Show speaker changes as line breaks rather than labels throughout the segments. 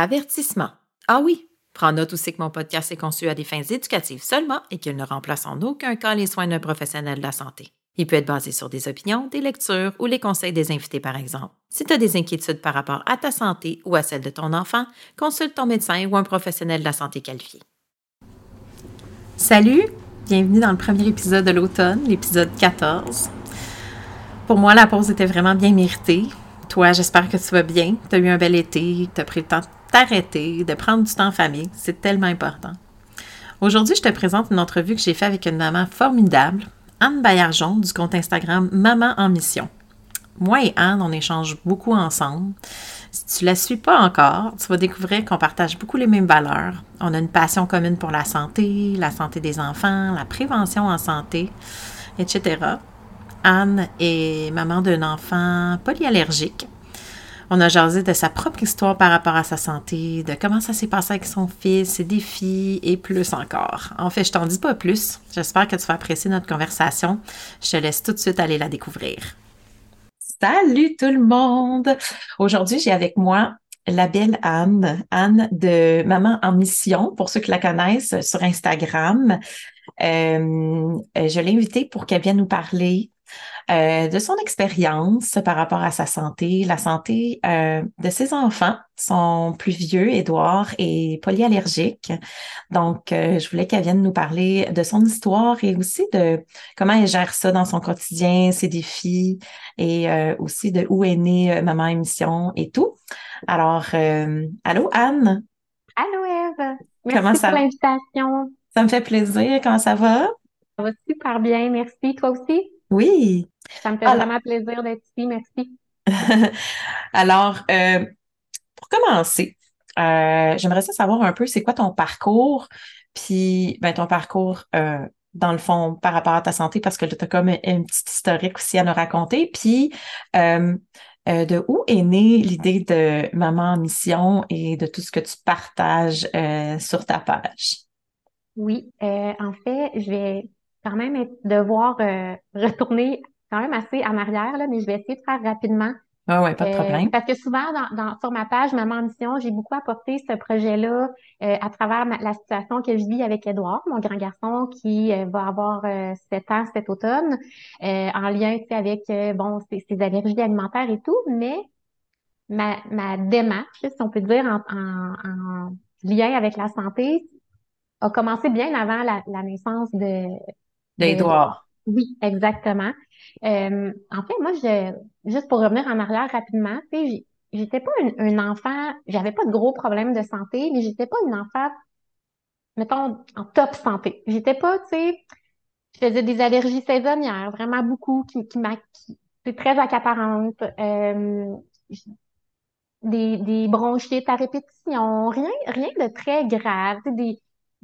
Avertissement. Ah oui, prends note aussi que mon podcast est conçu à des fins éducatives seulement et qu'il ne remplace en aucun cas les soins d'un professionnel de la santé. Il peut être basé sur des opinions, des lectures ou les conseils des invités, par exemple. Si tu as des inquiétudes par rapport à ta santé ou à celle de ton enfant, consulte ton médecin ou un professionnel de la santé qualifié. Salut, bienvenue dans le premier épisode de l'automne, l'épisode 14. Pour moi, la pause était vraiment bien méritée. Toi, j'espère que tu vas bien. Tu as eu un bel été, tu as pris le temps de t'arrêter, de prendre du temps en famille. C'est tellement important. Aujourd'hui, je te présente une entrevue que j'ai faite avec une maman formidable, Anne Baillargeon, du compte Instagram Maman en Mission. Moi et Anne, on échange beaucoup ensemble. Si tu la suis pas encore, tu vas découvrir qu'on partage beaucoup les mêmes valeurs. On a une passion commune pour la santé, la santé des enfants, la prévention en santé, etc. Anne est maman d'un enfant polyallergique on a jasé de sa propre histoire par rapport à sa santé, de comment ça s'est passé avec son fils, ses défis et plus encore. En fait, je t'en dis pas plus. J'espère que tu vas apprécier notre conversation. Je te laisse tout de suite aller la découvrir. Salut tout le monde! Aujourd'hui, j'ai avec moi la belle Anne, Anne de Maman en Mission, pour ceux qui la connaissent sur Instagram. Euh, je l'ai invitée pour qu'elle vienne nous parler euh, de son expérience par rapport à sa santé, la santé euh, de ses enfants. Son plus vieux, Édouard, est polyallergique. Donc, euh, je voulais qu'elle vienne nous parler de son histoire et aussi de comment elle gère ça dans son quotidien, ses défis et aussi de où est née Maman Émission et tout. Alors, allô Anne?
Allô Eve! Merci comment ça... pour l'invitation.
Ça me fait plaisir. Comment ça va?
Ça va super bien, merci. Toi aussi?
Oui.
Ça me fait vraiment plaisir d'être ici. Merci.
Alors, euh, pour commencer, euh, j'aimerais savoir un peu c'est quoi ton parcours, puis ben, ton parcours euh, dans le fond par rapport à ta santé, parce que tu as comme une petite historique aussi à nous raconter. Puis, de où est née l'idée de Maman en mission et de tout ce que tu partages sur ta page?
Oui, en fait, je vais quand même devoir euh, retourner quand même assez en arrière, là, mais je vais essayer de faire rapidement.
Ah ouais, pas de euh, problème.
parce que souvent, dans, sur ma page Maman Mission, j'ai beaucoup apporté ce projet-là euh, à travers la situation que je vis avec Edouard, mon grand garçon qui va avoir 7 ans cet automne, en lien avec bon ses, allergies alimentaires et tout, mais ma, ma démarche, si on peut dire, en, en, lien avec la santé, a commencé bien avant la, la naissance de,
D'Edouard.
Oui, exactement. Euh, en fait, moi, je, juste pour revenir en arrière rapidement, tu sais, j'étais pas un, enfant, j'avais pas de gros problèmes de santé, mais j'étais pas une enfant, mettons, en top santé. J'étais pas, tu sais, je faisais des allergies saisonnières, vraiment beaucoup, qui, qui m'a, c'est très accaparante. Euh, des, des bronchites à répétition, rien, rien de très grave, des,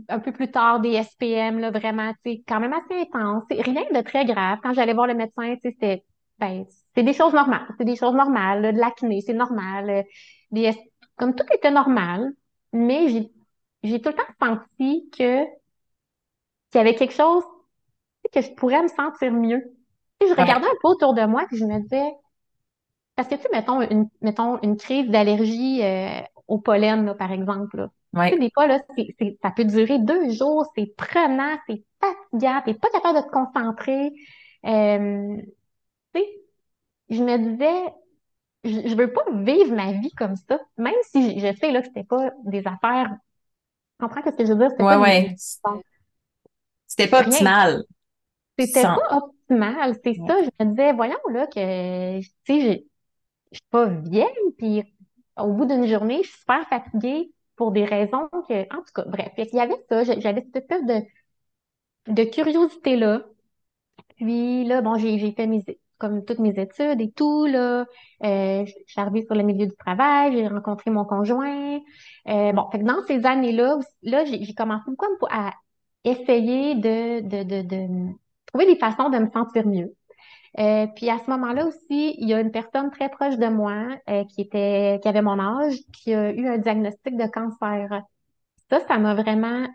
un peu plus tard des SPM, là, vraiment, tu sais, quand même assez intense. Rien de très grave. Quand j'allais voir le médecin, tu sais, c'était, ben, c'est des choses normales. C'est des choses normales, là, de l'acné, c'est normal. euh, des comme tout était normal, mais j'ai, j'ai tout le temps senti que, qu'il y avait quelque chose, que je pourrais me sentir mieux. Sais, je regardais un peu autour de moi, puis je me disais, parce que, tu sais, mettons une, mettons une crise d'allergie, euh, au pollen, là, par exemple, là. Tu sais,
Ouais.
des fois, là, c'est, c'est- ça peut durer deux jours, c'est prenant, c'est fatigant, t'es pas capable de te concentrer. Euh, tu sais, je me disais, je, je veux pas vivre ma vie comme ça, même si je, je sais, là, que c'était pas des affaires, tu comprends ce que je veux dire? C'était
Ouais,
pas des,
ouais.
bon,
C'était pas optimal.
c'était
Sans.
pas optimal, c'est
Ouais.
ça, je me disais, voyons, là, que, tu sais, je, suis pas vieille, puis au bout d'une journée, je suis super fatiguée pour des raisons que, en tout cas, bref, qu'il y avait ça, j'avais cette espèce de, de curiosité-là. Puis là, bon, j'ai fait mes, comme toutes mes études et tout, là. Euh, je suis arrivée sur le milieu du travail, j'ai rencontré mon conjoint. Euh, bon, fait que dans ces années-là, là, j'ai j'ai commencé beaucoup à, me- à essayer de, de, de, de trouver des façons de me sentir mieux. Euh, puis à ce moment-là aussi, il y a une personne très proche de moi euh, qui était, qui avait mon âge, qui a eu un diagnostic de cancer. Ça, ça m'a vraiment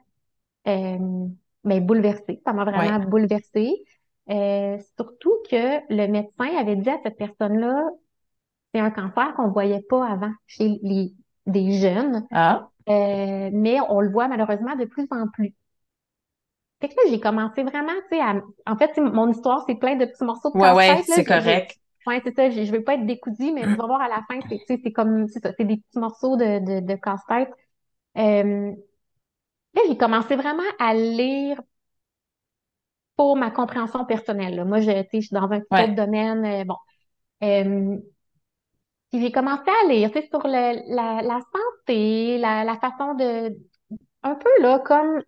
euh, ben, bouleversée. Ça m'a vraiment
Ouais.
bouleversée. Euh, surtout que le médecin avait dit à cette personne-là, c'est un cancer qu'on voyait pas avant chez les, des jeunes,
Ah.
euh, mais on le voit malheureusement de plus en plus. Fait que là, j'ai commencé vraiment, tu sais, à... en fait, mon histoire, c'est plein de petits morceaux de
Ouais, ouais, c'est correct.
ouais, c'est ça, je, je veux pas être décousue, mais tu vas voir à la fin, c'est, c'est comme, c'est ça, c'est des petits morceaux de, de, de casse-tête. Euh, là, j'ai commencé vraiment à lire pour ma compréhension personnelle, là. Moi, je, tu sais, je suis dans un
Ouais.
domaine, euh, bon. Euh, puis j'ai commencé à lire, tu sais, sur le, la, la santé, la, la façon de, un peu, là, comme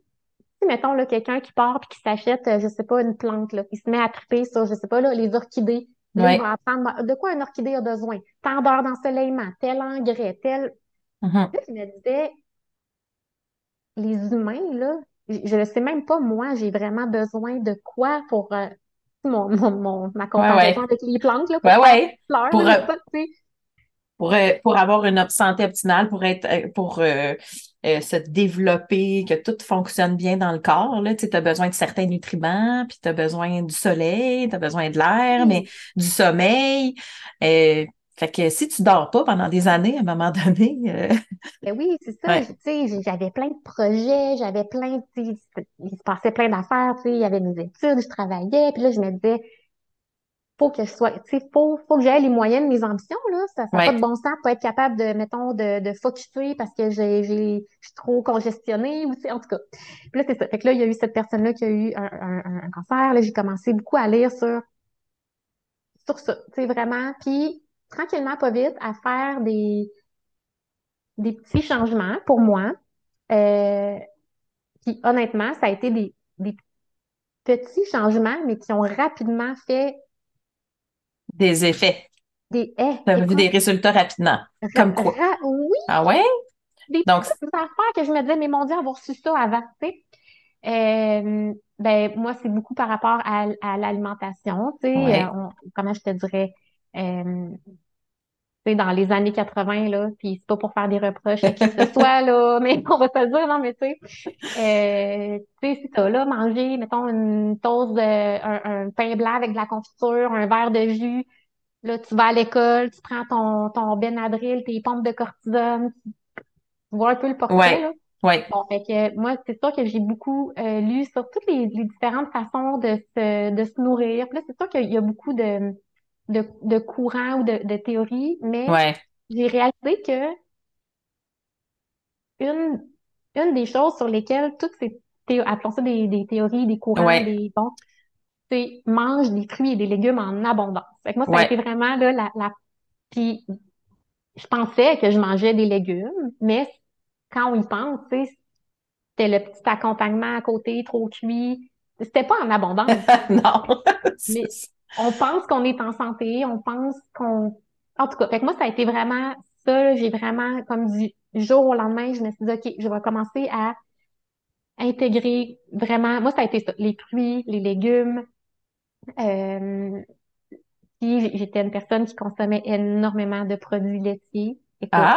mettons, là, quelqu'un qui part puis qui s'achète, euh, je sais pas, une plante, là, il se met à triper sur, je sais pas, là, les orchidées. Il va apprendre de quoi un orchidée a besoin? Tant d'heures d'ensoleillement, tel engrais, tel. Là, je me disais, les humains, là, je ne sais même pas, moi, j'ai vraiment besoin de quoi pour euh, mon, mon, mon- ma comparaison
ouais.
avec les plantes, là, pour
Ouais,
fleurs,
Pour,
là,
euh, pour, pour avoir une santé optimale, pour être, pour euh, euh, se développer, que tout fonctionne bien dans le corps, là, tu as besoin de certains nutriments, puis tu as besoin du soleil, tu as besoin de l'air, mais du sommeil. Euh, fait que si tu dors pas pendant des années, à un moment donné, euh,
Ben oui, c'est ça.
ouais,
Tu sais, j'avais plein de projets, j'avais plein, de- il se passait plein d'affaires, tu sais, il y avait mes études, je travaillais, puis là, je me disais, faut que je sois, tu sais, faut, faut que j'aie les moyens de mes ambitions, là. Ça n'a pas de bon sens pour être capable de, mettons, de, de focusser parce que j'ai, j'ai, je suis trop congestionnée ou, tu sais, en tout cas. Puis là, c'est ça. Fait que là, il y a eu cette personne-là qui a eu un, un, un- un cancer. Là, j'ai commencé beaucoup à lire sur, sur ça, tu sais, vraiment. Puis, tranquillement, pas vite, à faire des, des petits changements pour moi. Euh, puis, honnêtement, ça a été des, des petits changements, mais qui ont rapidement fait
des effets.
des haies.
Tu as vu
Écoute,
des résultats rapidement.
ra-
Comme quoi?
oui,
Ah ouais?
des
Donc,
petites affaires que je me disais, mais mon Dieu, avoir su ça avant, tu sais. Euh, ben, moi, c'est beaucoup par rapport à, à l'alimentation, tu sais. Euh,
ouais,
comment je te dirais, euh, sais, dans les années 80, là, puis c'est pas pour faire des reproches à qui que ce soit, là, mais on va se le dire, non, mais tu sais, euh, tu sais, c'est ça, là, manger, mettons, une toast de, un, un pain blanc avec de la confiture, un verre de jus, là, tu vas à l'école, tu prends ton, ton Benadryl, tes pompes de cortisone, tu vois un peu le portrait,
ouais,
là.
ouais,
Bon, fait que moi, c'est sûr que j'ai beaucoup euh, lu sur toutes les, les différentes façons de se, de se nourrir. Puis là, c'est sûr qu'il y a beaucoup de, de, de courants ou de, de théories, mais
ouais,
j'ai réalisé que une, une des choses sur lesquelles toutes ces théo- appelons ça des, des théories, des courants,
ouais,
des bon, c'est mange des fruits et des légumes en abondance. Fait que moi, ça a été vraiment là, la, la... Puis je pensais que je mangeais des légumes, mais quand on y pense, tu sais, c'était le petit accompagnement à côté, trop cuit. C'était pas en abondance,
non.
mais on pense qu'on est en santé, on pense qu'on... En tout cas, fait que moi, ça a été vraiment ça. J'ai vraiment, comme du jour au lendemain, je me suis dit, OK, je vais commencer à intégrer vraiment, moi, ça a été ça, les fruits, les légumes. Euh, j'étais une personne qui consommait énormément de produits laitiers. Écoute,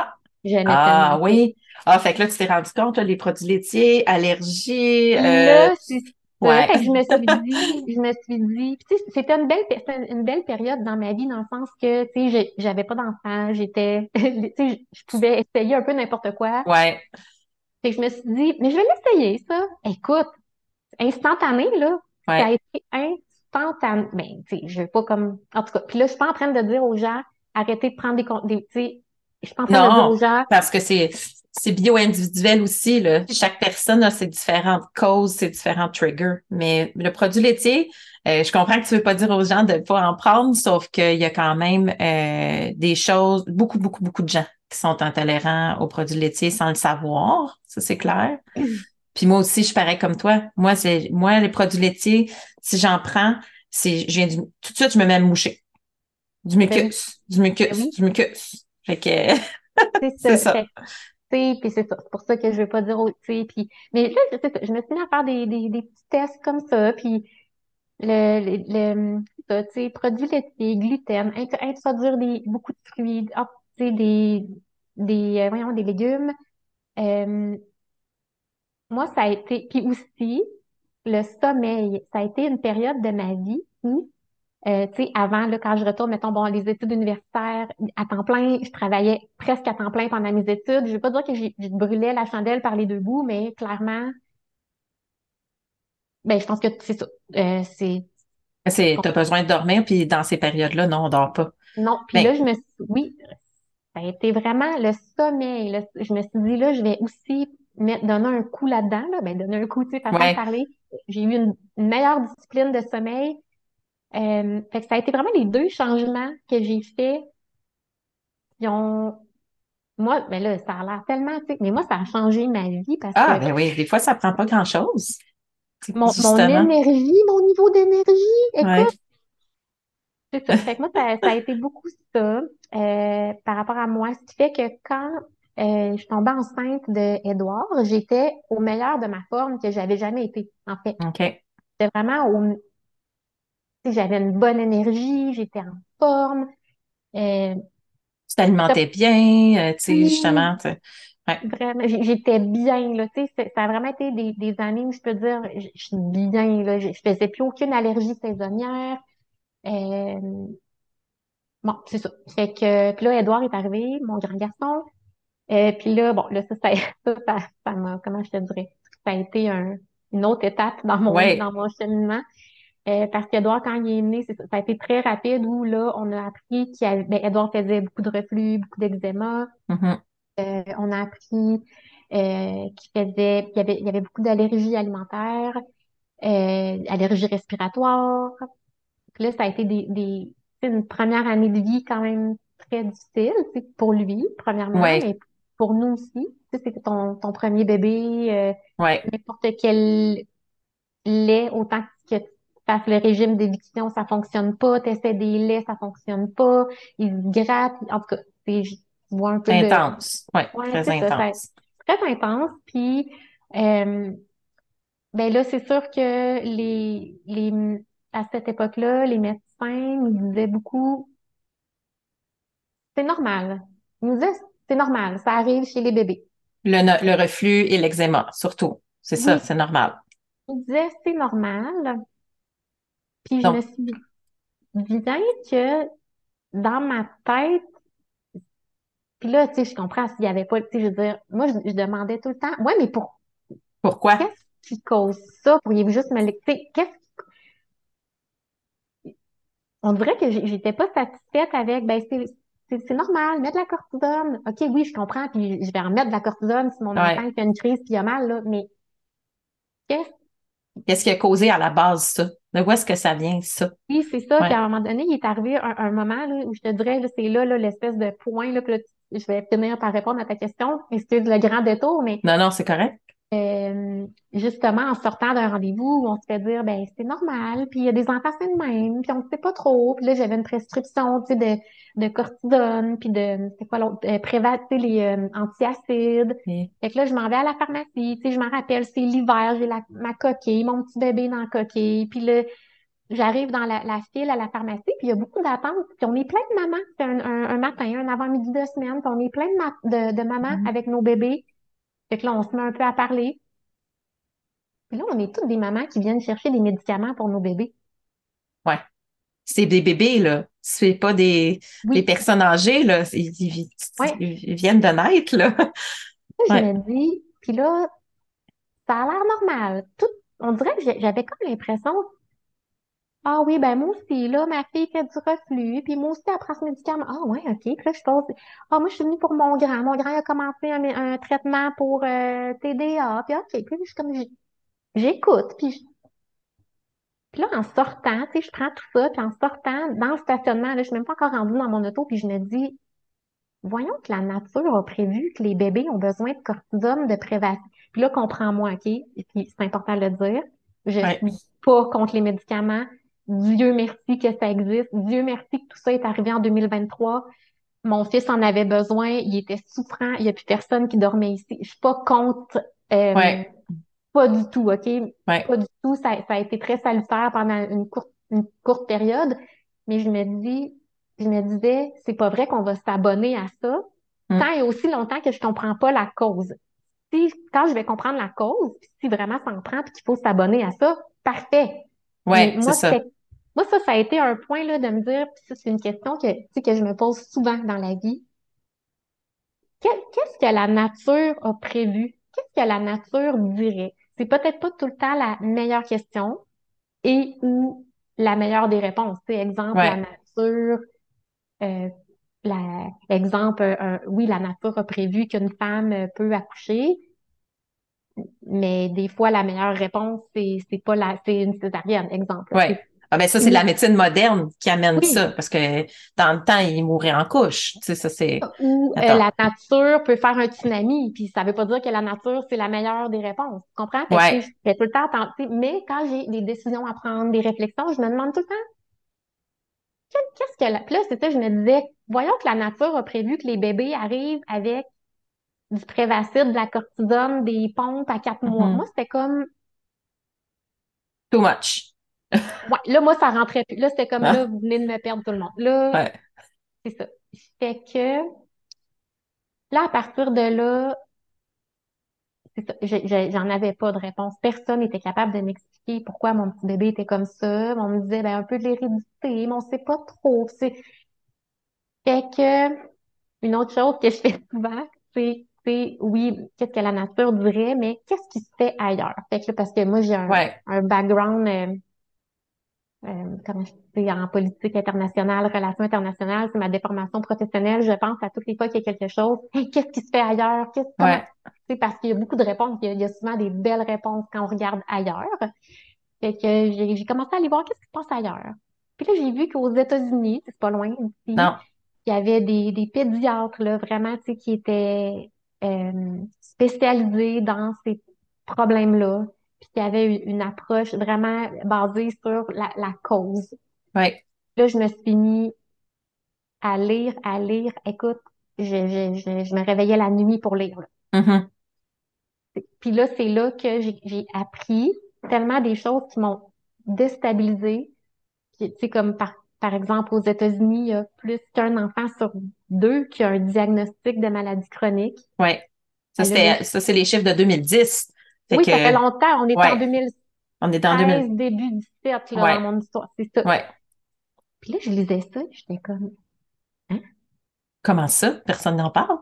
Ah, ah oui. Ah, fait que là, tu t'es rendu compte, là, les produits laitiers, allergies, euh,
Là, c'est ça.
Ouais.
Fait que je me suis dit, je me suis dit, c'était une belle, une belle période dans ma vie, dans le sens que, tu sais, j'avais pas d'enfant, j'étais, tu sais, je pouvais essayer un peu n'importe quoi.
Ouais.
Fait que je me suis dit, mais je vais l'essayer, ça. Écoute, instantané, là, ça a
Ouais.
été instantané. Ben, tu sais, je veux pas comme, en tout cas, puis là, je suis pas en train de dire aux gens, arrêtez de prendre des, des, tu sais, je suis pas en train de dire
Non,
aux gens,
parce que c'est c'est bio-individuel aussi, là. Chaque personne a ses différentes causes, ses différents triggers. Mais le produit laitier, euh, je comprends que tu veux pas dire aux gens de pas en prendre, sauf qu'il y a quand même euh, des choses, beaucoup, beaucoup, beaucoup de gens qui sont intolérants aux produits laitiers sans le savoir. Ça, c'est clair. Puis moi aussi, je suis pareil comme toi. Moi, c'est moi, les produits laitiers, si j'en prends, c'est je viens du, tout de suite, je me mets à me moucher. Du
ben
mucus, du mucus,
ben
du mucus. Fait que
c'est ça. puis c'est pour ça que je veux pas dire, aux- tu sais, puis, mais là. Je me suis mis à faire des, des, petits tests comme ça, puis le, le, le tu sais, gluten, int- introduire des, beaucoup de fruits, ah, tu sais, des, des, euh, voyons, des légumes. Euh, moi, ça a été, puis aussi, le sommeil, ça a été une période de ma vie où, euh, tu sais, avant, là, quand je retourne, mettons, bon, les études universitaires, à temps plein, je travaillais presque à temps plein pendant mes études. Je veux pas dire que j'ai- je brûlais la chandelle par les deux bouts, mais clairement, ben, je pense que c'est ça. Euh, c'est,
C'est, t'as besoin de dormir, puis dans ces périodes-là, non, on dort pas.
non. Puis
Ben,
là, je me suis, oui, ça a été vraiment le sommeil, là. Je me suis dit, là, je vais aussi mettre, donner un coup là-dedans, là. Ben, donner un coup, tu sais, façon de parler. J'ai eu une, une meilleure discipline de sommeil. Euh, fait que ça a été vraiment les deux changements que j'ai faits qui ont, moi, ben là, ça a l'air tellement, tu sais, mais moi, ça a changé ma vie parce
ah,
que
ben oui, des fois, ça prend pas grand-chose.
Mon, énergie, mon niveau d'énergie,
ouais.
écoute, c'est ça. Fait que moi, ça, ça a été beaucoup ça, euh, par rapport à moi. Ce qui fait que quand, euh, je suis tombée enceinte de Édouard, j'étais au meilleur de ma forme que j'avais jamais été, en fait.
OK.
C'était vraiment au, j'avais une bonne énergie, j'étais en forme, euh,
Tu t'alimentais bien, euh, tu sais,
oui,
justement. Ouais.
Vraiment, j'étais bien, là, tu sais, ça a vraiment été des, des années où je peux dire, je suis bien, là, je, je faisais plus aucune allergie saisonnière, euh, bon, c'est ça. Fait que, puis là, Edouard est arrivé, mon grand garçon, euh, puis là, bon, là, ça, ça, ça, ça, comment je te dirais, ça a été un, une autre étape dans mon,
Ouais.
dans mon cheminement, euh, parce qu'Edouard, quand il est né, ça, ça a été très rapide où, là, on a appris qu'il y avait, ben, Edouard faisait beaucoup de reflux, beaucoup d'eczéma,
Mhm.
euh, on a appris euh, qu'il faisait, il y avait, il y avait beaucoup d'allergies alimentaires, euh, allergies respiratoires. Là, ça a été des, des, une première année de vie quand même très difficile, pour lui, premièrement,
Ouais,
mais pour nous aussi. C'était ton, ton premier bébé, euh,
ouais.
n'importe quel lait, autant que tu fasses le régime d'éviction, ça fonctionne pas, t'essaies des laits, ça fonctionne pas, ils se grattent, en tout cas, c'est, je vois un peu de,
Intense. Ouais, très
ça,
intense.
très intense. Puis, euh, ben là, c'est sûr que les, les, à cette époque-là, les médecins nous disaient beaucoup, c'est normal. Ils nous disaient, c'est normal, ça arrive chez les bébés.
Le, le reflux et l'eczéma, surtout. C'est ça,
Oui,
c'est normal.
ils disaient, c'est normal. Puis je me suis dit bien que dans ma tête, puis là, tu sais, je comprends s'il y avait pas, tu sais, je veux dire, moi, je, je demandais tout le temps, ouais, mais pour,
pourquoi?
qu'est-ce qui cause ça? Pourriez-vous juste me l'expliquer? Tu sais, qu'est-ce On dirait que j'étais pas satisfaite avec, ben c'est normal, mettre de la cortisone. OK, oui, je comprends, puis je vais en mettre de la cortisone si mon enfant
Ouais.
fait une crise puis il a mal, là, mais qu'est-ce
Qu'est-ce qui a causé à la base ça? De où est-ce que ça vient, ça?
oui, c'est ça. Puis
Ouais.
à un moment donné, il est arrivé un, un moment là, où je te dirais, là, c'est là, là, l'espèce de point, là, puis là, je vais finir par répondre à ta question. Excuse le grand détour, mais
Non, non, c'est correct.
Euh, justement, en sortant d'un rendez-vous, on se fait dire, ben, c'est normal, puis il y a des enfants, c'est le même, puis on ne sait pas trop. Puis là, j'avais une prescription, tu sais, de, de cortisone, puis de, c'est quoi l'autre, euh, Prévat, tu sais, les euh, antiacides.
Et-
Fait que là, je m'en vais à la pharmacie, tu sais, je m'en rappelle, c'est l'hiver, j'ai la, ma coquille, mon petit bébé dans la coquille, puis là, j'arrive dans la, la file à la pharmacie, puis il y a beaucoup d'attentes, puis on est plein de mamans, c'est un, un, un matin, un avant-midi de semaine, puis on est plein de, ma- de, de mamans
Mhm.
avec nos bébés. Fait que là, on se met un peu à parler. Puis là, on est toutes des mamans qui viennent chercher des médicaments pour nos bébés.
Ouais. C'est des bébés, là. C'est pas des,
Oui.
des personnes âgées, là. Ils, ils-
Ouais.
ils viennent de naître, là.
Je
Ouais.
me dis, puis là, ça a l'air normal. Tout, on dirait que j'avais comme l'impression, ah oui, ben moi aussi, là, ma fille fait du reflux, puis moi aussi, elle prend ce médicament. Ah ouais, OK. Puis là, je pose, ah moi, je suis venue pour mon grand. Mon grand, a commencé un, un traitement pour euh, TDA. Puis OK, puis je suis comme, j'écoute, puis je- Puis là, en sortant, tu sais, je prends tout ça, puis en sortant dans le stationnement, là, je suis même pas encore rendue dans mon auto, puis je me dis, voyons que la nature a prévu que les bébés ont besoin de cortisone de prévention. Puis là, comprends-moi, OK? Puis c'est important de le dire. Je
Ouais.
suis pas contre les médicaments. Dieu merci que ça existe. Dieu merci que tout ça est arrivé en 2023. Mon fils en avait besoin. Il était souffrant. Il n'y a plus personne qui dormait ici. Je suis pas contre, euh,
Ouais.
pas du tout, OK?
Ouais.
Pas du tout. Ça, ça a été très salutaire pendant une courte, une courte période. Mais je me dis, je me disais, c'est pas vrai qu'on va s'abonner à ça
Mm.
tant et aussi longtemps que je comprends pas la cause. Si, quand je vais comprendre la cause, si vraiment ça en prend puis qu'il faut s'abonner à ça, parfait.
Ouais,
Mais
c'est
moi. C'est- moi, ça, ça a été un point là, de me dire, puis ça, c'est une question que, tu sais, que je me pose souvent dans la vie. Que- Qu'est-ce que la nature a prévu? Qu'est-ce que la nature dirait? C'est peut-être pas tout le temps la meilleure question et ou la meilleure des réponses. Sais, exemple, la nature, euh, la, exemple, euh, oui, la nature a prévu qu'une femme peut accoucher, mais des fois, la meilleure réponse, c'est, c'est pas la, c'est une césarienne, exemple.
Ouais. Ah ben ça, c'est
Oui.
la médecine moderne qui amène
Oui.
ça, parce que dans le temps, ils mouraient en couche. Tu sais, ça, c'est...
Ou euh, la nature peut faire un tsunami, puis ça veut pas dire que la nature, c'est la meilleure des réponses. Tu comprends? Que,
Ouais.
je fais tout le temps tenter, mais quand j'ai des décisions à prendre, des réflexions, je me demande tout le temps, qu'est-ce que la... Puis là, c'est ça, je me disais, voyons que la nature a prévu que les bébés arrivent avec du Prévacid, de la cortisone, des pompes à quatre mois.
Mhm.
Moi, c'était comme,
Too much.
Ouais, là, moi, ça rentrait plus. Là, c'était comme,
Ah.
là, vous venez de me perdre tout le monde. Là,
Ouais.
c'est ça. Fait que, là, à partir de là, j'en avais pas de réponse. Personne n'était capable de m'expliquer pourquoi mon petit bébé était comme ça. On me disait, ben, un peu de l'hérédité, mais on sait pas trop. C'est... Fait que, une autre chose que je fais souvent, c'est, c'est, oui, qu'est-ce que la nature dirait, mais qu'est-ce qui se fait ailleurs? Fait que là, parce que moi, j'ai un,
Ouais.
un background, euh, euh, comment je dis, en politique internationale, relations internationales, c'est ma déformation professionnelle. Je pense à toutes les fois qu'il y a quelque chose. Hey, qu'est-ce qui se fait ailleurs? Qu'est-ce,
Ouais.
c'est parce qu'il y a beaucoup de réponses. Il y a, il y a souvent des belles réponses quand on regarde ailleurs. Fait que j'ai, j'ai commencé à aller voir qu'est-ce qui se passe ailleurs. Puis là, j'ai vu qu'aux États-Unis, c'est pas loin d'ici, il y avait des, des pédiatres, là, vraiment, tu sais, qui étaient euh, spécialisés dans ces problèmes-là, puis qui avaient une, une approche vraiment basée sur la, la cause.
Ouais.
Là, je me suis mis à lire, à lire. Écoute, je, je, je, je me réveillais la nuit pour lire, là.
Mhm.
Puis là, c'est là que j'ai appris tellement des choses qui m'ont déstabilisée. Tu sais, comme par, par exemple, aux États-Unis, il y a plus qu'un enfant sur deux qui a un diagnostic de maladie chronique.
C'était, ça, c'est les chiffres de 2010. Fait
Oui,
que,
ça fait longtemps. On est
ouais.
en 2016,
on est dans 2000.
début 17, là,
Ouais.
dans mon histoire. C'est ça.
Ouais.
Puis là, je lisais ça, j'étais comme,
Comment ça? Personne n'en parle?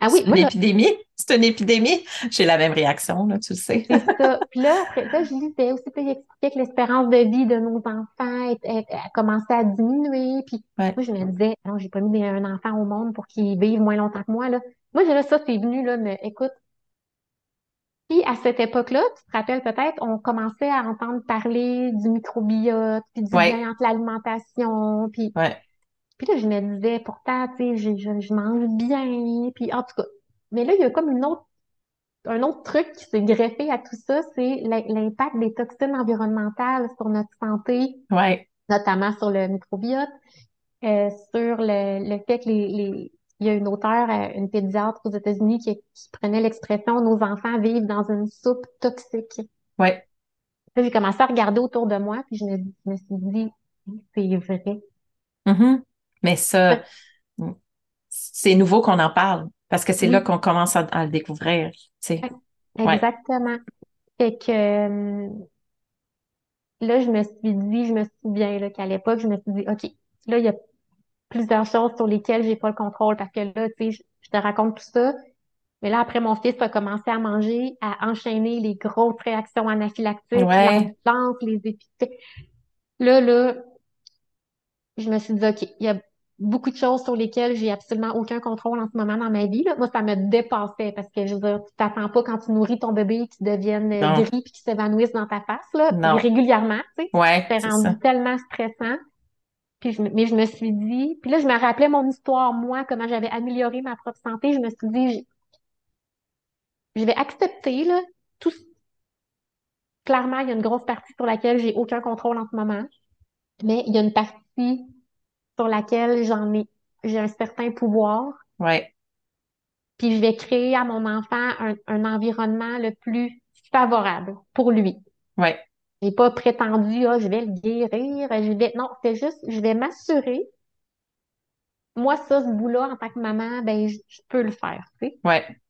ah oui,
C'est une épidémie? C'est une épidémie? J'ai la même réaction, là, tu le sais.
C'est ça. Puis là, après ça, je lisais aussi, puis il expliquait que l'espérance de vie de nos enfants est- est- a commencé à diminuer. Puis
Ouais.
moi, je me disais, non, j'ai pas mis un enfant au monde pour qu'il vive moins longtemps que moi, là. Moi, là, ça, c'est venu, là, me, écoute. Puis à cette époque-là, tu te rappelles peut-être, on commençait à entendre parler du microbiote, puis du
Ouais.
lien entre l'alimentation, puis
Ouais.
puis là, je me disais, pourtant, tu sais, je, je, je mange bien, puis en tout cas. Mais là, il y a comme une autre un autre truc qui s'est greffé à tout ça, c'est l'impact des toxines environnementales sur notre santé,
Ouais.
notamment sur le microbiote, euh, sur le, le fait que les, les, il y a une auteure, euh, une pédiatre aux États-Unis qui, qui prenait l'expression Nos enfants vivent dans une soupe toxique.
Ouais.
J'ai commencé à regarder autour de moi, puis je me, je me suis dit, c'est vrai.
Mhm. Mais ça, c'est nouveau qu'on en parle parce que c'est
Oui.
là qu'on commence à, à le découvrir. Tu sais. Ouais.
Exactement. Fait que euh, là, je me suis dit, je me souviens là, qu'à l'époque, je me suis dit, OK, là, il y a plusieurs choses sur lesquelles j'ai pas le contrôle parce que là, tu sais, je, te raconte tout ça. Mais là, après, mon fils a commencé à manger, à enchaîner les grosses réactions anaphylactiques,
Ouais.
l'ambulance, les épithètes. Là, là, je me suis dit, OK, il y a beaucoup de choses sur lesquelles j'ai absolument aucun contrôle en ce moment dans ma vie, là. Moi, ça me dépassait parce que, je veux dire, tu t'attends pas quand tu nourris ton bébé qu'il devienne euh,
Non.
gris puis qu'il s'évanouisse dans ta face, là,
Non.
régulièrement, tu sais.
Ouais, c'est
rendu
ça.
tellement stressant. Puis je, mais je me suis dit, puis là, je me rappelais mon histoire, moi, comment j'avais amélioré ma propre santé. Je me suis dit, je, je vais accepter, là, tout. Clairement, il y a une grosse partie sur laquelle j'ai aucun contrôle en ce moment, mais il y a une partie sur laquelle j'en ai, j'ai un certain pouvoir.
Ouais.
Puis je vais créer à mon enfant un, un environnement le plus favorable pour lui.
Ouais.
J'ai pas prétendu, ah, je vais le guérir, je vais, non, c'est juste, je vais m'assurer. Moi, ça, ce bout-là, en tant que maman, ben, je, je peux le faire, tu sais.
Ouais.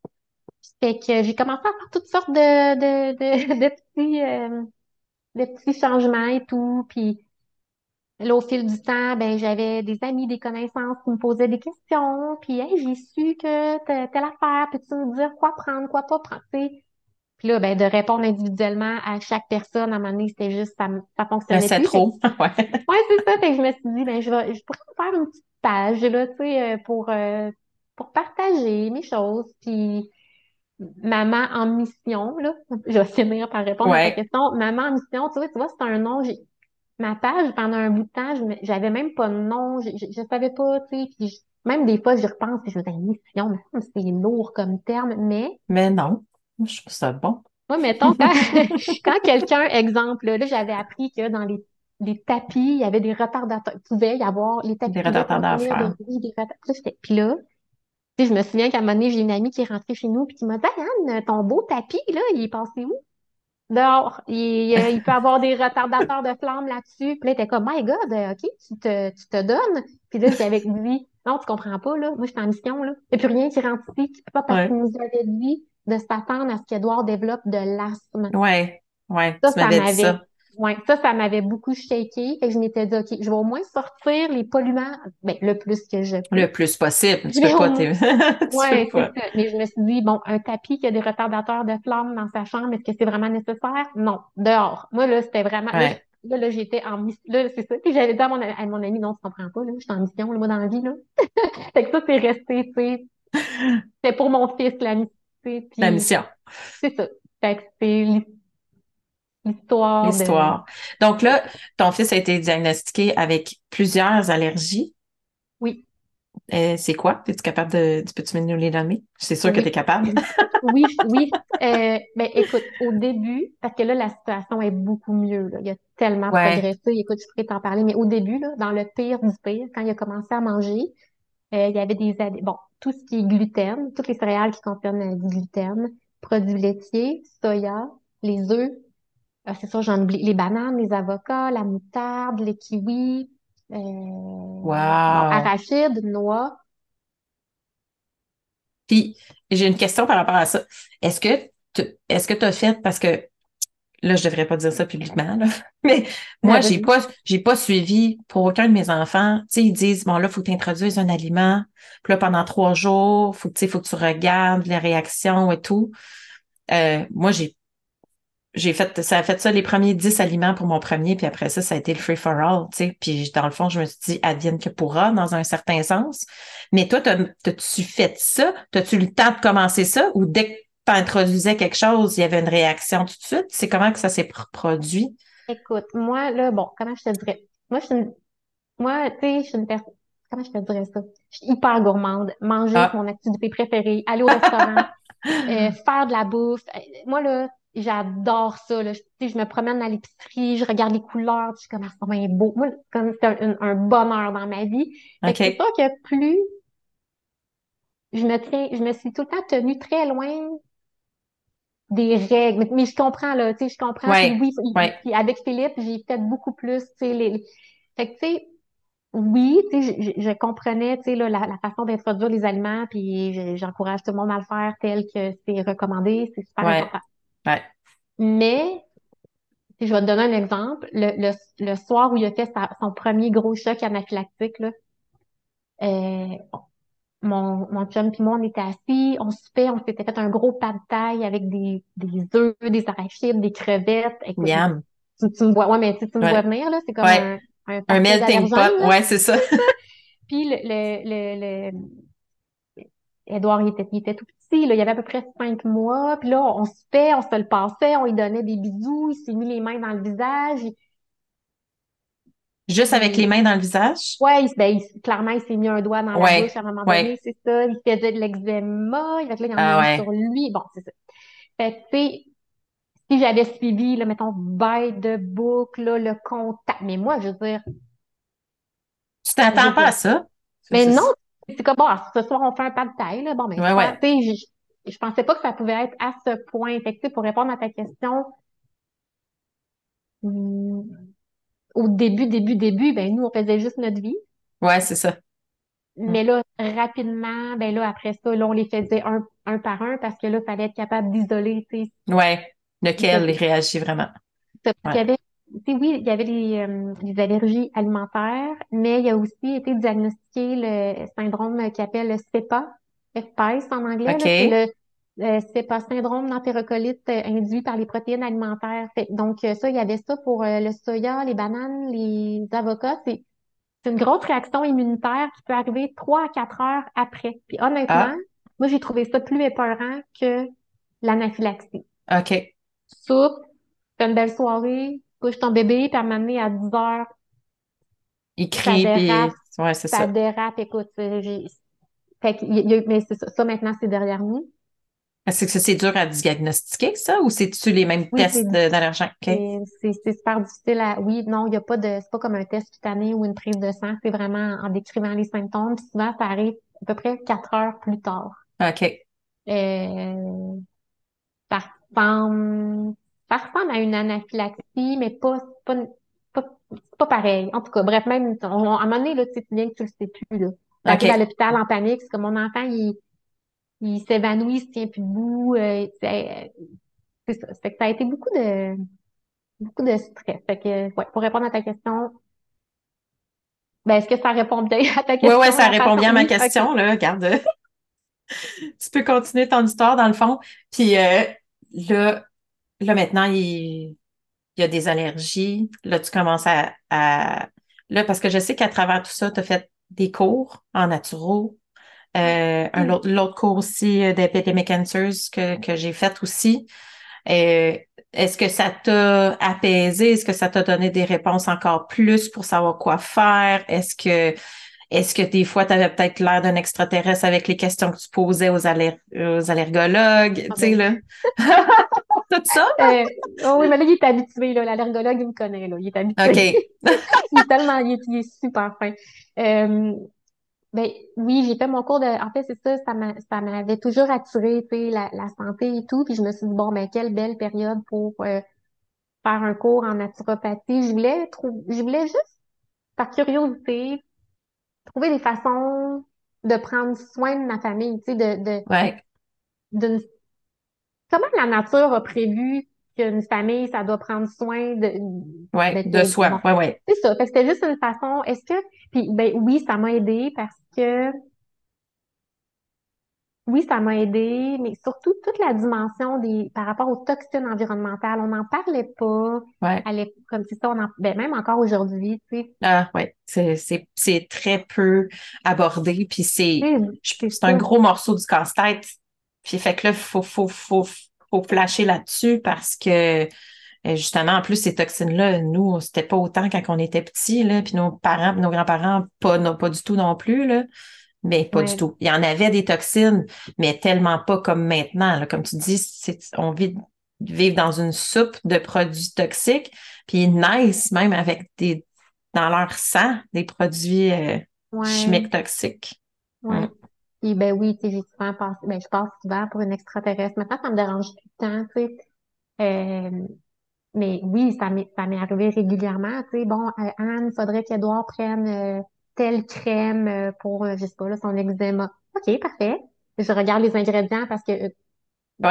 Fait que j'ai commencé à faire toutes sortes de, de, de, de petits, euh, de petits changements et tout. Puis là, au fil du temps, ben, j'avais des amis, des connaissances qui me posaient des questions. Puis, hey, j'ai su que t'as telle affaire, peux-tu me dire quoi prendre, quoi pas prendre, tu sais. Puis là, ben, de répondre individuellement à chaque personne, à un moment donné, c'était juste, ça, ça fonctionnait
c'est.
Fait
trop. Ouais.
Ouais, c'est ça. Fait que je me suis dit, ben, je vais, je pourrais faire une petite page, là, tu sais, euh, pour, euh, pour partager mes choses. Puis, maman en mission, là, je vais finir par répondre à ta question. Maman en mission, tu vois, tu vois, c'est un nom. J'ai, ma page, pendant un bout de temps, j'avais même pas de nom. Je, je, je savais pas, tu sais. Puis, je- même des fois, j'y repense, puis je me dis, mission, mais c'est lourd comme terme. Mais,
Mais non. Moi, je trouve ça bon.
moi, mettons, quand, quand quelqu'un, exemple, là, j'avais appris que dans les, les tapis, il y avait des retardateurs. Il pouvait y avoir, les tapis
Des
contenir
d'affaires.
des, oui, des retardateurs. Puis là, tu je me souviens qu'à un moment donné, j'ai une amie qui est rentrée chez nous puis qui m'a dit, Anne, ton beau tapis, là, il est passé où? Dehors. Il, euh, il peut avoir des retardateurs de flammes là-dessus. Puis là, était comme, My God, euh, OK, tu te, tu te donnes. Puis là, j'avais dit, non, tu comprends pas, là. Moi, je suis en mission, là. Il n'y a plus rien qui rentre ici. Puis pas parce
Ouais.
qu'il nous avait dit de s'attendre à ce qu'Edouard développe de l'asthme.
Ouais. Ouais.
Ça,
Tu
ça m'avait,
ça.
ouais, ça, ça m'avait beaucoup shaké. Fait que je m'étais dit, OK, je vais au moins sortir les polluants, ben, le plus que je peux.
Le plus possible. Tu
Je vais
peux pas, t'es- tu
ouais,
peux
c'est ça. Mais je me suis dit, bon, un tapis qui a des retardateurs de flammes dans sa chambre, est-ce que c'est vraiment nécessaire? Non. Dehors. Moi, là, c'était vraiment,
Ouais.
là, là, j'étais en mission, là, c'est ça. Puis j'avais dit à mon, à mon ami, non, tu comprends pas, là, je suis en mission, là, moi, dans la vie, là. Fait que ça, c'est resté, tu sais, c'était pour mon fils, la mission,
La mission.
c'est ça. Fait que c'est l'hi- l'histoire de,
L'histoire. Donc là, ton fils a été diagnostiqué avec plusieurs allergies.
oui.
Euh, c'est quoi? Es-tu capable de, tu peux-tu nous les nommer? C'est sûr que tu es capable.
oui, oui. Euh, ben, écoute, au début, parce que là, la situation est beaucoup mieux, là. Il a tellement
Ouais.
progressé. Écoute, je pourrais t'en parler, mais au début, là, dans le pire du pire, quand il a commencé à manger, euh, il y avait des, bon, tout ce qui est gluten, toutes les céréales qui contiennent du gluten, produits laitiers, soya, les œufs, euh, c'est sûr, j'en oublie, les bananes, les avocats, la moutarde, les kiwis, euh,
Wow.
arachides, noix.
Puis, j'ai une question par rapport à ça. Est-ce que tu, est-ce que tu as fait, parce que là, je devrais pas dire ça publiquement, là, mais moi, j'ai pas, j'ai pas suivi pour aucun de mes enfants. Tu sais, ils disent, bon, là, faut que tu introduises un aliment. Puis là, pendant trois jours, faut, que, tu sais, faut que tu regardes les réactions et tout. Euh, moi, j'ai, j'ai fait, ça a fait ça les premiers dix aliments pour mon premier, puis après ça, ça a été le free for all, tu sais. Puis dans le fond, je me suis dit, advienne que pourra, dans un certain sens. Mais toi, t'as- t'as-tu fait ça? T'as-tu le temps de commencer ça? Ou dès que tu introduisais quelque chose, il y avait une réaction tout de suite? C'est comment que ça s'est pr- produit?
Écoute, moi, là, bon, comment je te dirais? Moi, je suis une, moi, tu sais, je suis une personne, comment je te dirais ça? Je suis hyper gourmande. Manger, c'est
Ah,
mon activité préférée. Aller au restaurant, Euh, faire de la bouffe. Euh, Moi, là, j'adore ça. Là. Je, je me promène à l'épicerie, je regarde les couleurs, je suis comme, ah, c'est vraiment beau. Moi, comme c'est un, un bonheur dans ma vie. Fait que
OK.
c'est sûr que plus je me tiens, je me suis tout le temps tenue très loin des règles. Mais, mais je comprends, là, tu sais, je comprends.
Ouais,
oui,
ouais.
puis avec Philippe, j'ai fait beaucoup plus, tu sais, les, Fait que, tu sais, oui, tu sais, je, je- comprenais, tu sais, là, la, la façon d'introduire les aliments, puis je- j'encourage tout le monde à le faire tel que c'est recommandé, c'est super
Ouais,
important.
ouais.
Mais, si je vais te donner un exemple, le, le, le soir où il a fait sa- son premier gros choc anaphylactique, là, euh, mon, mon chum puis moi, on était assis, on soupait, on s'était fait un gros pas de taille avec des, des œufs, des arachides, des crevettes. Écoute,
Miam.
tu, tu me vois, ouais, mais tu, tu me vois venir, là, c'est comme
ouais.
un, un
Un melting pot. Ouais, c'est ça.
Puis le, le, le, le, Édouard, il était, il était tout petit, là, il avait à peu près cinq mois. Puis là, on soupait, on se le passait, on lui donnait des bisous, il s'est mis les mains dans le visage. Il-
Juste avec les mains dans le visage?
ouais, il, ben, clairement, il s'est mis un doigt dans la
Ouais,
bouche à un moment
ouais.
donné, c'est ça. Il faisait de l'eczéma, il il en
Ah
a
ouais.
sur lui. Bon, c'est ça. Fait que, tu sais, si j'avais suivi, là, mettons, by de book, là, le contact. Mais moi, je veux dire,
Tu t'attends pas à ça?
Mais non, c'est comme, bon, ce soir, on fait un pas de taille, là. Bon, ben,
ouais.
Tu sais, je, je pensais pas que ça pouvait être à ce point. Fait que, tu sais, pour répondre à ta question, hum, au début, début, début, ben, nous, on faisait juste notre vie.
Ouais, c'est ça. Mm.
Mais là, rapidement, ben là, après ça, là, on les faisait un, un par un parce que là, il fallait être capable d'isoler, tu sais.
Ouais. Lequel il réagit vraiment?
ça,
Ouais.
y avait, tu sais, oui, il y avait les, euh, les allergies alimentaires, mais il y a aussi été diagnostiqué le syndrome qu'il appelle le CEPA, FPS en anglais, c'est Euh, CEPA, syndrome d'entérocolite euh, induit par les protéines alimentaires. Fait- donc, euh, ça, il y avait ça pour euh, le soya, les bananes, les avocats. C'est c'est une grosse réaction immunitaire qui peut arriver trois à quatre heures après. Puis honnêtement,
Ah,
moi, j'ai trouvé ça plus épeurant que l'anaphylaxie.
OK.
Soupe, fais une belle soirée, couche ton bébé, puis à m'amener à 10 heures,
Il
ça
crie, puis...
dérape,
Ouais, c'est
ça
ça.
dérape, écoute, j'ai... Fait que, mais c'est ça, ça, maintenant, c'est derrière nous.
Est-ce que c'est dur à diagnostiquer, ça, ou c'est-tu les mêmes
Oui,
tests d'allergènes? OK.
c'est super difficile à... Oui, non, il n'y a pas de... C'est pas comme un test cutané ou une prise de sang, c'est vraiment en décrivant les symptômes. Puis souvent, ça arrive à peu près quatre heures plus tard.
OK.
Euh, ça ressemble... Ça ressemble à une anaphylaxie, mais pas... pas, pas, pas pareil. En tout cas, bref, même... on- à un moment donné, là, tu sais bien que tu le sais plus, là. T'arrives à l'hôpital en panique, c'est comme mon enfant, il, il s'évanouit, il se tient plus debout. euh, c'est c'est ça. Fait que ça a été beaucoup de beaucoup de stress. Fait que ouais, pour répondre à ta question, ben est-ce que ça répond bien à ta
Ouais, ouais,
question,
ça répond bien à ma
Oui,
question, là. Regarde. Tu peux continuer ton histoire, dans le fond. Puis euh, là, là, maintenant, il, il y a des allergies. Là, tu commences à, à... Là, parce que je sais qu'à travers tout ça, tu as fait des cours en naturo. Euh, un l'autre cours aussi euh, d'Epidemic Answers que, que j'ai fait aussi. Euh, est-ce que ça t'a apaisé? Est-ce que ça t'a donné des réponses encore plus pour savoir quoi faire? Est-ce que est-ce que des fois, tu avais peut-être l'air d'un extraterrestre avec les questions que tu posais aux, aller- aux allergologues?
Ah
Tu sais, là? Tout ça?
euh, oh oui, mais là, il est habitué, là. L'allergologue, il me connaît, là. Il est habitué.
OK.
Il est tellement, il est, il est super fin. Euh, ben oui, j'ai fait mon cours de. En fait, c'est ça, ça m'a, ça m'avait toujours attiré, tu sais, la, la santé et tout. Puis je me suis dit, bon, ben, quelle belle période pour euh, faire un cours en naturopathie. Je voulais trou- je voulais juste, par curiosité, trouver des façons de prendre soin de ma famille, tu sais, de, de,
Ouais.
d'une, comment la nature a prévu qu'une famille, ça doit prendre soin de,
Ouais.
de,
De
de-
soi.
bon,
Ouais, ouais.
c'est ça. Fait que c'était juste une façon, est-ce que, puis ben oui, ça m'a aidé parce que, oui, ça m'a aidé, mais surtout toute la dimension des, par rapport aux toxines environnementales, on n'en parlait pas,
Ouais.
à comme c'est ça, on en, ben même encore aujourd'hui, tu sais,
Ah, ouais. C'est, c'est, c'est très peu abordé. Puis c'est, un gros morceau du casse-tête. Puis fait que là, faut, faut, faut, faut flasher là-dessus parce que euh, justement, en plus, ces toxines-là, nous, c'était pas autant quand on était petits, là, puis nos parents, nos grands-parents, pas, non, pas du tout non plus, là. Mais pas du tout. Il y en avait des toxines, mais tellement pas comme maintenant. là. Comme tu dis, c'est, on vit vivre dans une soupe de produits toxiques, puis ils naissent même avec des dans leur sang des produits euh,
Ouais.
chimiques toxiques.
Ouais. Puis ben oui, tu sais, j'ai souvent passé, ben je passe souvent pour une extraterrestre. Maintenant, ça me dérange tout le temps, tu sais. Euh, mais oui, ça m'est ça m'est arrivé régulièrement, tu sais. Bon, euh, Anne, il faudrait qu'Edouard prenne euh, telle crème euh, pour, euh, je sais pas, là, son eczéma. OK, parfait. Je regarde les ingrédients parce que euh,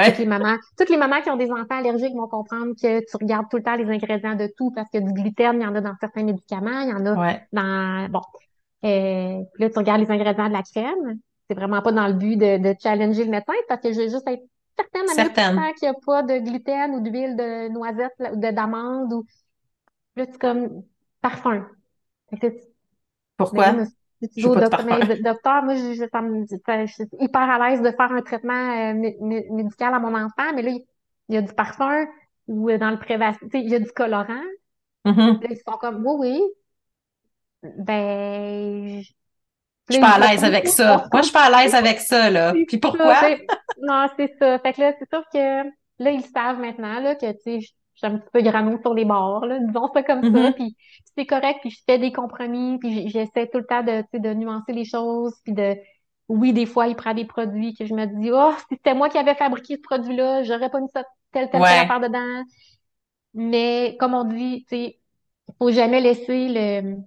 toutes les
Ouais,
mamans, toutes les mamans qui ont des enfants allergiques vont comprendre que tu regardes tout le temps les ingrédients de tout parce que du gluten, il y en a dans certains médicaments, il y en a
ouais,
dans, bon, euh, puis là, tu regardes les ingrédients de la crème. C'est vraiment pas dans le but de, de challenger le médecin, parce que je veux juste être certaine à. 1000% qu'il n'y a pas de gluten ou d'huile de noisette ou de d'amande ou là, c'est comme parfum.
Pourquoi? de
docteur, mais docteur, moi, je, je, ça me- ça- je suis hyper à l'aise de faire un traitement euh, mé- mé- médical à mon enfant, mais là, il il y a du parfum ou euh, dans le préventif, tu sais, il y a du colorant.
Mhm.
Là, ils sont comme, oui, oui, ben, je-
suis pas à l'aise avec ça. Moi, je suis pas à l'aise avec ça, là. Puis pourquoi?
non, c'est ça. Fait que là, c'est sûr que là, ils savent maintenant là, que tu sais, je suis un petit peu grano sur les bords, là, disons ça comme ça.
Mhm.
Puis c'est correct, puis je fais des compromis, puis j'essaie tout le temps de, tu sais, de nuancer les choses, puis de oui, des fois, il prend des produits que je me dis, oh, si c'était moi qui avais fabriqué ce produit-là, j'aurais pas mis ça, telle, telle, telle
Ouais,
affaire dedans. Mais comme on dit, tu sais, faut jamais laisser le,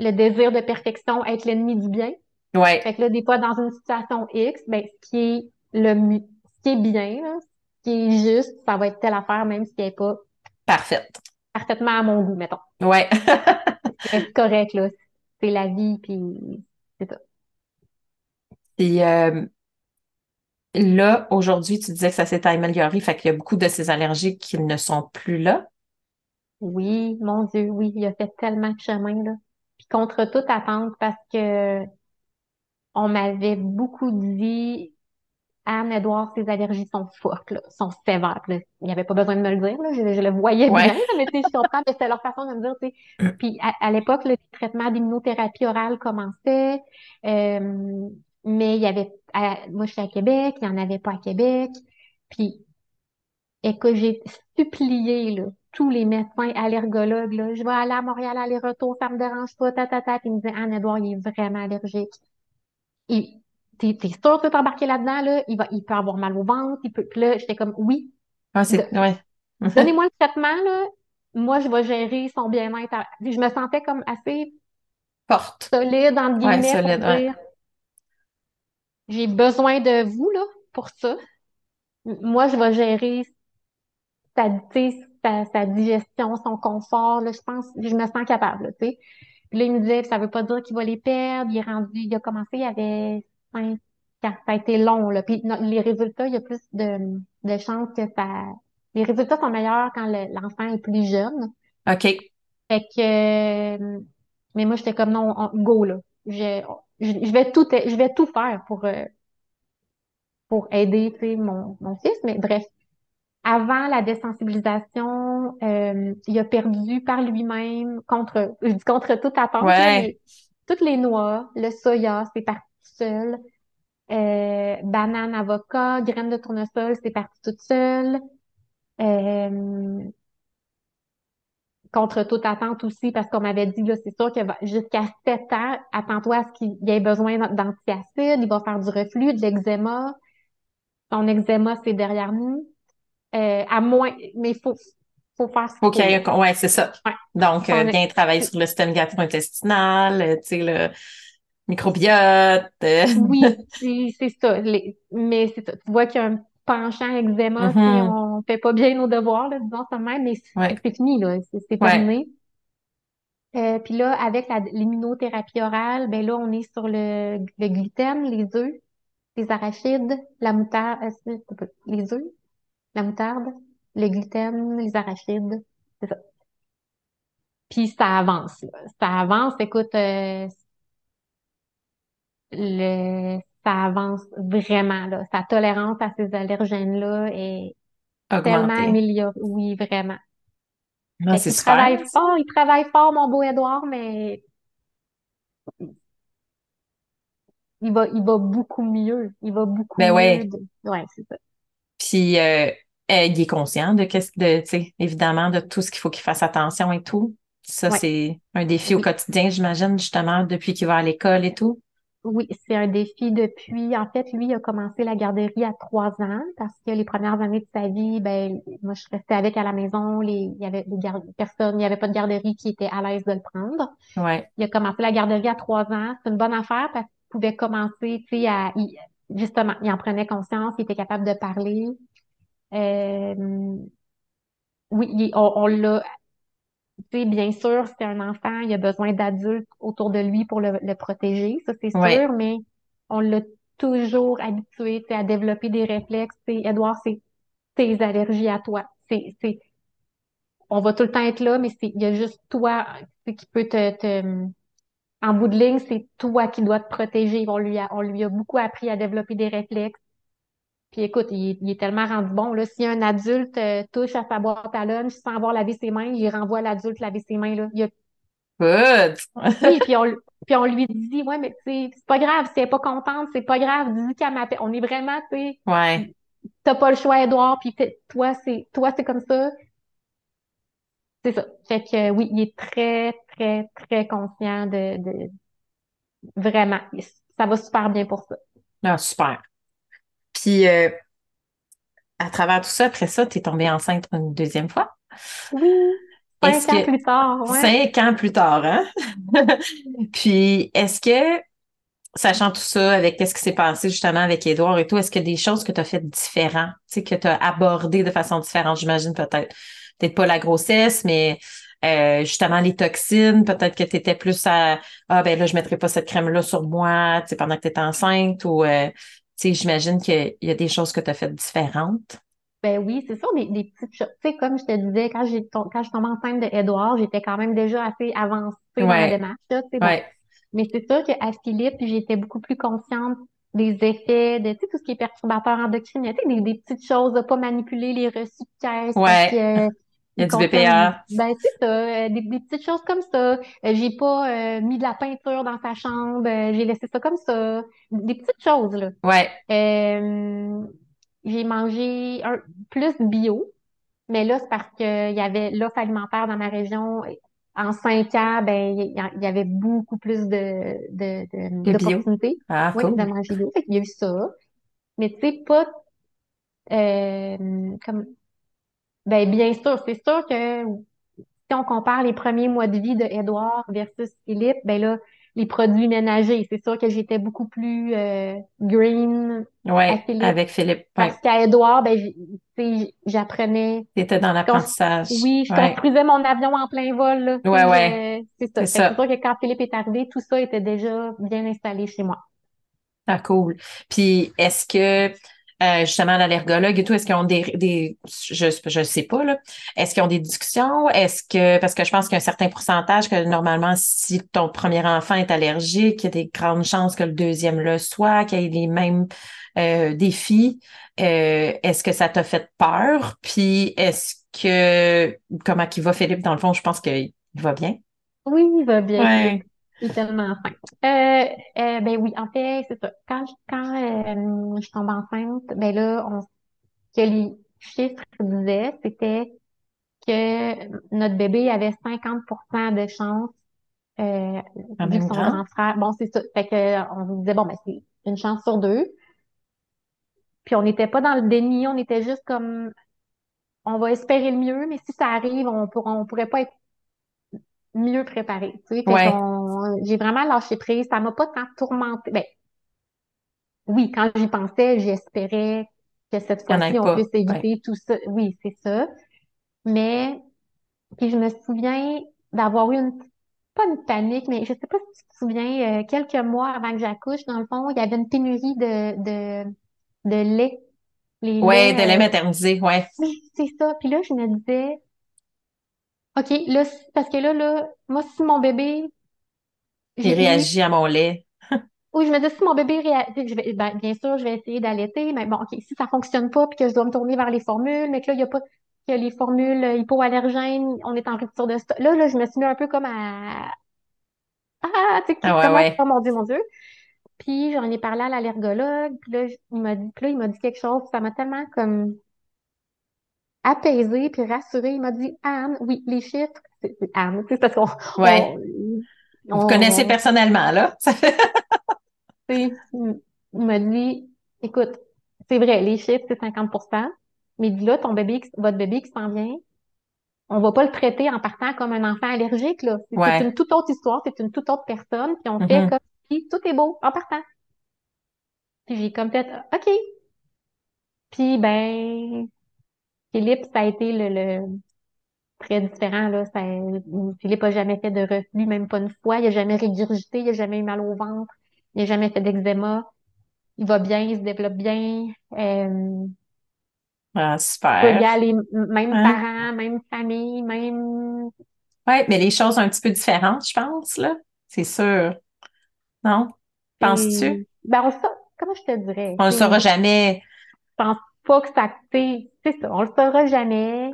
le désir de perfection être l'ennemi du bien.
ouais,
Fait que là, des fois, dans une situation X, ben, ce qui est le mieux, ce qui est bien, là, ce qui est juste, ça va être telle affaire, même si elle n'est pas
parfaite.
parfaitement à mon goût, mettons.
Ouais.
C'est correct, là. C'est la vie, puis c'est ça.
Puis euh, là, aujourd'hui, tu disais que ça s'est amélioré, fait qu'il y a beaucoup de ces allergies qui ne sont plus là.
Oui, mon Dieu, oui, il a fait tellement de chemin, là. Contre toute attente, parce que on m'avait beaucoup dit, Anne, Edouard, ses allergies sont fortes, là, sont sévères. Là, il n'y avait pas besoin de me le dire, là, je, je le voyais bien,
Ouais.
mais tu sais, je comprends, mais c'était leur façon de me dire, tu sais. Puis à, à l'époque, le traitement d'immunothérapie orale commençait, euh, mais il y avait, à- moi, je suis à Québec, il n'y en avait pas à Québec. Puis, écoute, j'ai supplié, là, tous les médecins allergologues, là, je vais aller à Montréal, aller-retour, ça me dérange pas, ta, ta, ta. Puis ils me disaient, Anne, Edouard, il est vraiment allergique. Il, t'es, t'es sûr de t'embarquer là-dedans, là? Il va, il peut avoir mal au ventre, il peut, puis là, j'étais comme, oui,
Ah, c'est, ouais.
donnez-moi le traitement, là. Moi, je vais gérer son bien-être. à- je me sentais comme assez
Porte.
solide, entre
Ouais,
guillemets, pour
solide, ouais.
dire, j'ai besoin de vous, là, pour ça. Moi, je vais gérer sa, tu sa, sa digestion, son confort, là. Je pense, je me sens capable, tu sais. Puis là, il me disait, ça veut pas dire qu'il va les perdre. Il est rendu, il a commencé, il avait cinq ans. Ça a été long, là. Puis non, les résultats, il y a plus de, de chances que ça... Les résultats sont meilleurs quand le- l'enfant est plus jeune.
OK.
Fait que... euh, Mais moi, j'étais comme, non, on- go, là. Je, je, je vais tout, je vais tout faire pour, euh, pour aider, tu sais, mon, mon fils. Mais bref, avant la désensibilisation, euh, il a perdu par lui-même contre, je dis contre toute attente, là,
Ouais.
mais toutes les noix, le soya, c'est parti tout seul. Euh, banane, avocat, graines de tournesol, c'est parti toute seule. Euh, contre toute attente aussi, parce qu'on m'avait dit, là, c'est sûr que jusqu'à 7 ans, attends-toi à ce qu'il y ait besoin d'antiacides, il va faire du reflux, de l'eczéma. Son eczéma, c'est derrière nous. Euh, à moins, mais il faut, faut faire
faut, ait,
là.
ouais, c'est ça.
Ouais.
Donc, euh, bien travailler sur le système gastro-intestinal, euh, tu sais, le microbiote. euh,
Oui, c'est c'est ça. Les- mais c'est ça. Tu vois qu'il y a un penchant eczéma si
Mhm.
on fait pas bien nos devoirs, là, disons ça même, mais c'est
Ouais.
fini, là. C'est c'est
Ouais.
terminé. Euh, puis là, avec la- l'immunothérapie orale, ben là, on est sur le, le gluten, les œufs, les arachides, la moutarde, euh, les œufs, la moutarde, le gluten, les arachides, c'est ça. Puis ça avance, là. Ça avance, écoute, euh, le, ça avance vraiment, là. Sa tolérance à ces allergènes-là est tellement améliorée. Oui, vraiment.
Ah, c'est
qu'il
super.
travaille fort, il travaille fort, mon beau Édouard, mais il va, il va beaucoup mieux. Il va beaucoup
Ben
mieux.
ouais.
de- Ouais, c'est ça.
Puis euh, euh, il est conscient de qu'est-ce de, tu sais, évidemment, de tout ce qu'il faut qu'il fasse attention et tout. Ça,
Ouais.
c'est un défi au quotidien, j'imagine, justement, depuis qu'il va à l'école et tout.
Oui, c'est un défi depuis. En fait, lui il a commencé la garderie à trois ans parce que les premières années de sa vie, ben, moi, je restais avec à la maison. Les, il y avait gar- personnes, il n'y avait pas de garderie qui était à l'aise de le prendre.
Ouais.
Il a commencé la garderie à trois ans. C'est une bonne affaire parce qu'il pouvait commencer, tu sais, à, il- justement, il en prenait conscience, il était capable de parler. Euh, oui, on, on l'a, tu sais, bien sûr, c'est un enfant, il a besoin d'adultes autour de lui pour le, le protéger, ça c'est
Ouais.
sûr, mais on l'a toujours habitué, tu sais, à développer des réflexes. Tu sais, Edouard, c'est tes allergies à toi. C'est, c'est, on va tout le temps être là, mais c'est, il y a juste toi, qui peut te, te, en bout de ligne, c'est toi qui dois te protéger. On lui a, on lui a beaucoup appris à développer des réflexes. Puis écoute, il, est il est tellement rendu bon. Là, si un adulte euh, touche à sa boîte à lunch sans avoir lavé ses mains, il renvoie l'adulte laver ses mains. Là. Il a-
Good!
Oui, puis on, puis on lui dit, ouais, mais tu sais, c'est pas grave, si elle est pas contente, c'est pas grave, dis qu'elle m'appelle. On est vraiment, tu sais,
Ouais.
t'as pas le choix, Edouard, puis toi, c'est toi, c'est comme ça. C'est ça. Fait que oui, il est très, très, très conscient de, de vraiment. Ça va super bien pour ça.
Ah, super. Puis, euh, à travers tout ça, après ça, t'es tombée enceinte une deuxième fois.
Oui, cinq ans
que
plus tard, ouais.
cinq ans plus tard, hein? Puis, est-ce que, sachant tout ça, avec qu'est-ce qui s'est passé justement avec Édouard et tout, est-ce qu'il y a des choses que tu as faites différentes, tu sais, que tu as abordées de façon différente, j'imagine peut-être, peut-être pas la grossesse, mais euh, justement les toxines, peut-être que tu étais plus à Ah ben là, je mettrai pas cette crème-là sur moi, tu sais, pendant que tu étais enceinte, ou euh, tu sais, j'imagine qu'il y a des choses que tu as faites différentes.
Ben oui, c'est ça, des, des petites choses. Tu sais, comme je te disais, quand j'ai quand je tombée enceinte de Edouard, j'étais quand même déjà assez avancée dans la démarche, là, bon. Mais c'est sûr qu'à Philippe, j'étais beaucoup plus consciente des effets de, tu sais, tout ce qui est perturbateur endocrinien, tu sais, des, des petites choses, de pas manipuler les reçus de caisse
il y a du BPA.
ben c'est ça, euh, des, des petites choses comme ça. Euh, j'ai pas euh, mis de la peinture dans sa chambre, j'ai laissé ça comme ça. Des petites choses, là.
Ouais,
Euh, j'ai mangé un, plus bio, mais là, c'est parce qu'il y avait l'offre alimentaire dans ma région. En cinq ans, ben, il y, il avait beaucoup plus de, de, d'opportunités,
Ah,
oui, de manger bio. Qu'il y a eu ça. Mais tu sais, pas, euh, comme, ben, bien sûr, c'est sûr que si on compare les premiers mois de vie de Édouard versus Philippe, ben là, les produits ménagers, c'est sûr que j'étais beaucoup plus euh, green à
Ouais,
Philippe.
avec Philippe.
Parce
Ouais,
qu'à Édouard, ben, j'apprenais.
t'étais dans l'apprentissage.
Oui, je
Ouais,
construisais mon avion en plein vol, là.
Ouais, ouais,
je- c'est ça.
c'est
sûr que quand Philippe est arrivé, tout ça était déjà bien installé chez moi.
Ah, cool. Puis, est-ce que, euh, justement, l'allergologue et tout, est-ce qu'ils ont des, des, je, je sais pas, là, est-ce qu'ils ont des discussions? Est-ce que, parce que je pense qu'il y a un certain pourcentage que normalement, si ton premier enfant est allergique, il y a des grandes chances que le deuxième le soit, qu'il y ait les mêmes euh, défis. Euh, est-ce que ça t'a fait peur? Puis, est-ce que, comment il va, Philippe? Dans le fond, je pense qu'il va bien.
Oui, il va bien.
Ouais.
Tellement fin. Euh, euh, ben oui, en fait, c'est ça. Quand je, quand, euh, je tombe enceinte, ben là, on, que les chiffres disaient, c'était que notre bébé avait 50% de chance, euh, vu que son
grand.
grand frère, bon, c'est ça. Fait que, on disait, bon, ben, c'est une chance sur deux. Puis on n'était pas dans le déni, on était juste comme, on va espérer le mieux, mais si ça arrive, on pourra, on pourrait pas être mieux préparé. Tu sais,
Ouais.
J'ai vraiment lâché prise. Ça m'a pas tant tourmenté. Ben, oui, quand j'y pensais, j'espérais que cette fois-ci, on puisse
Ouais.
éviter tout ça. Oui, c'est ça. Mais, puis je me souviens d'avoir eu une, pas une panique, mais je sais pas si tu te souviens, euh, quelques mois avant que j'accouche, dans le fond, il y avait une pénurie de, de, de lait. Les
Ouais, de lait
euh,
maternisé, ouais.
oui, c'est ça. Puis là, je me disais, OK, là, parce que là, là, moi, si mon bébé, j'ai,
réagit à mon lait.
oui, je me dis, si mon bébé réagit, je vais, ben, bien sûr, je vais essayer d'allaiter, mais bon, OK, si ça fonctionne pas, puis que je dois me tourner vers les formules, mais que là, il n'y a pas, que les formules euh, hypoallergènes, on est en rupture de stock. Là, là, je me suis mis un peu comme à, ah, tu sais,
Ah ouais,
comment,
ouais.
oh mon Dieu, mon Dieu. puis j'en ai parlé à l'allergologue, puis là, il m'a dit, puis là, il m'a dit quelque chose, ça m'a tellement comme apaisé puis rassuré. Il m'a dit, Anne, oui, les chiffres, c'est c'est Anne, tu sais, parce qu'on
Ouais.
on-
Vous
on-
connaissez personnellement, là? Fait-
il m'a dit, écoute, c'est vrai, les chiffres, c'est 50% mais il dit là, ton bébé, votre bébé qui s'en vient, on va pas le traiter en partant comme un enfant allergique, là. C'est
Ouais.
c'est une toute autre histoire, c'est une toute autre personne, puis on fait
Mhm.
comme si tout est beau en partant. Puis j'ai comme fait, OK. Puis ben, Philippe, ça a été le, le très différent, là. Ça, Philippe a jamais fait de reflux, même pas une fois. Il a jamais régurgité, il a jamais eu mal au ventre, il a jamais fait d'eczéma. Il va bien, il se développe bien. Euh,
Ah,
peut y
super.
aller, m- même
Hein?
parents, même famille, même...
Ouais, mais les choses sont un petit peu différentes, je pense, là. C'est sûr. Non? Penses-tu?
Ben, on sa- comment je te dirais?
On le saura jamais.
Je pense pas que ça, c'est c'est ça, on le saura jamais.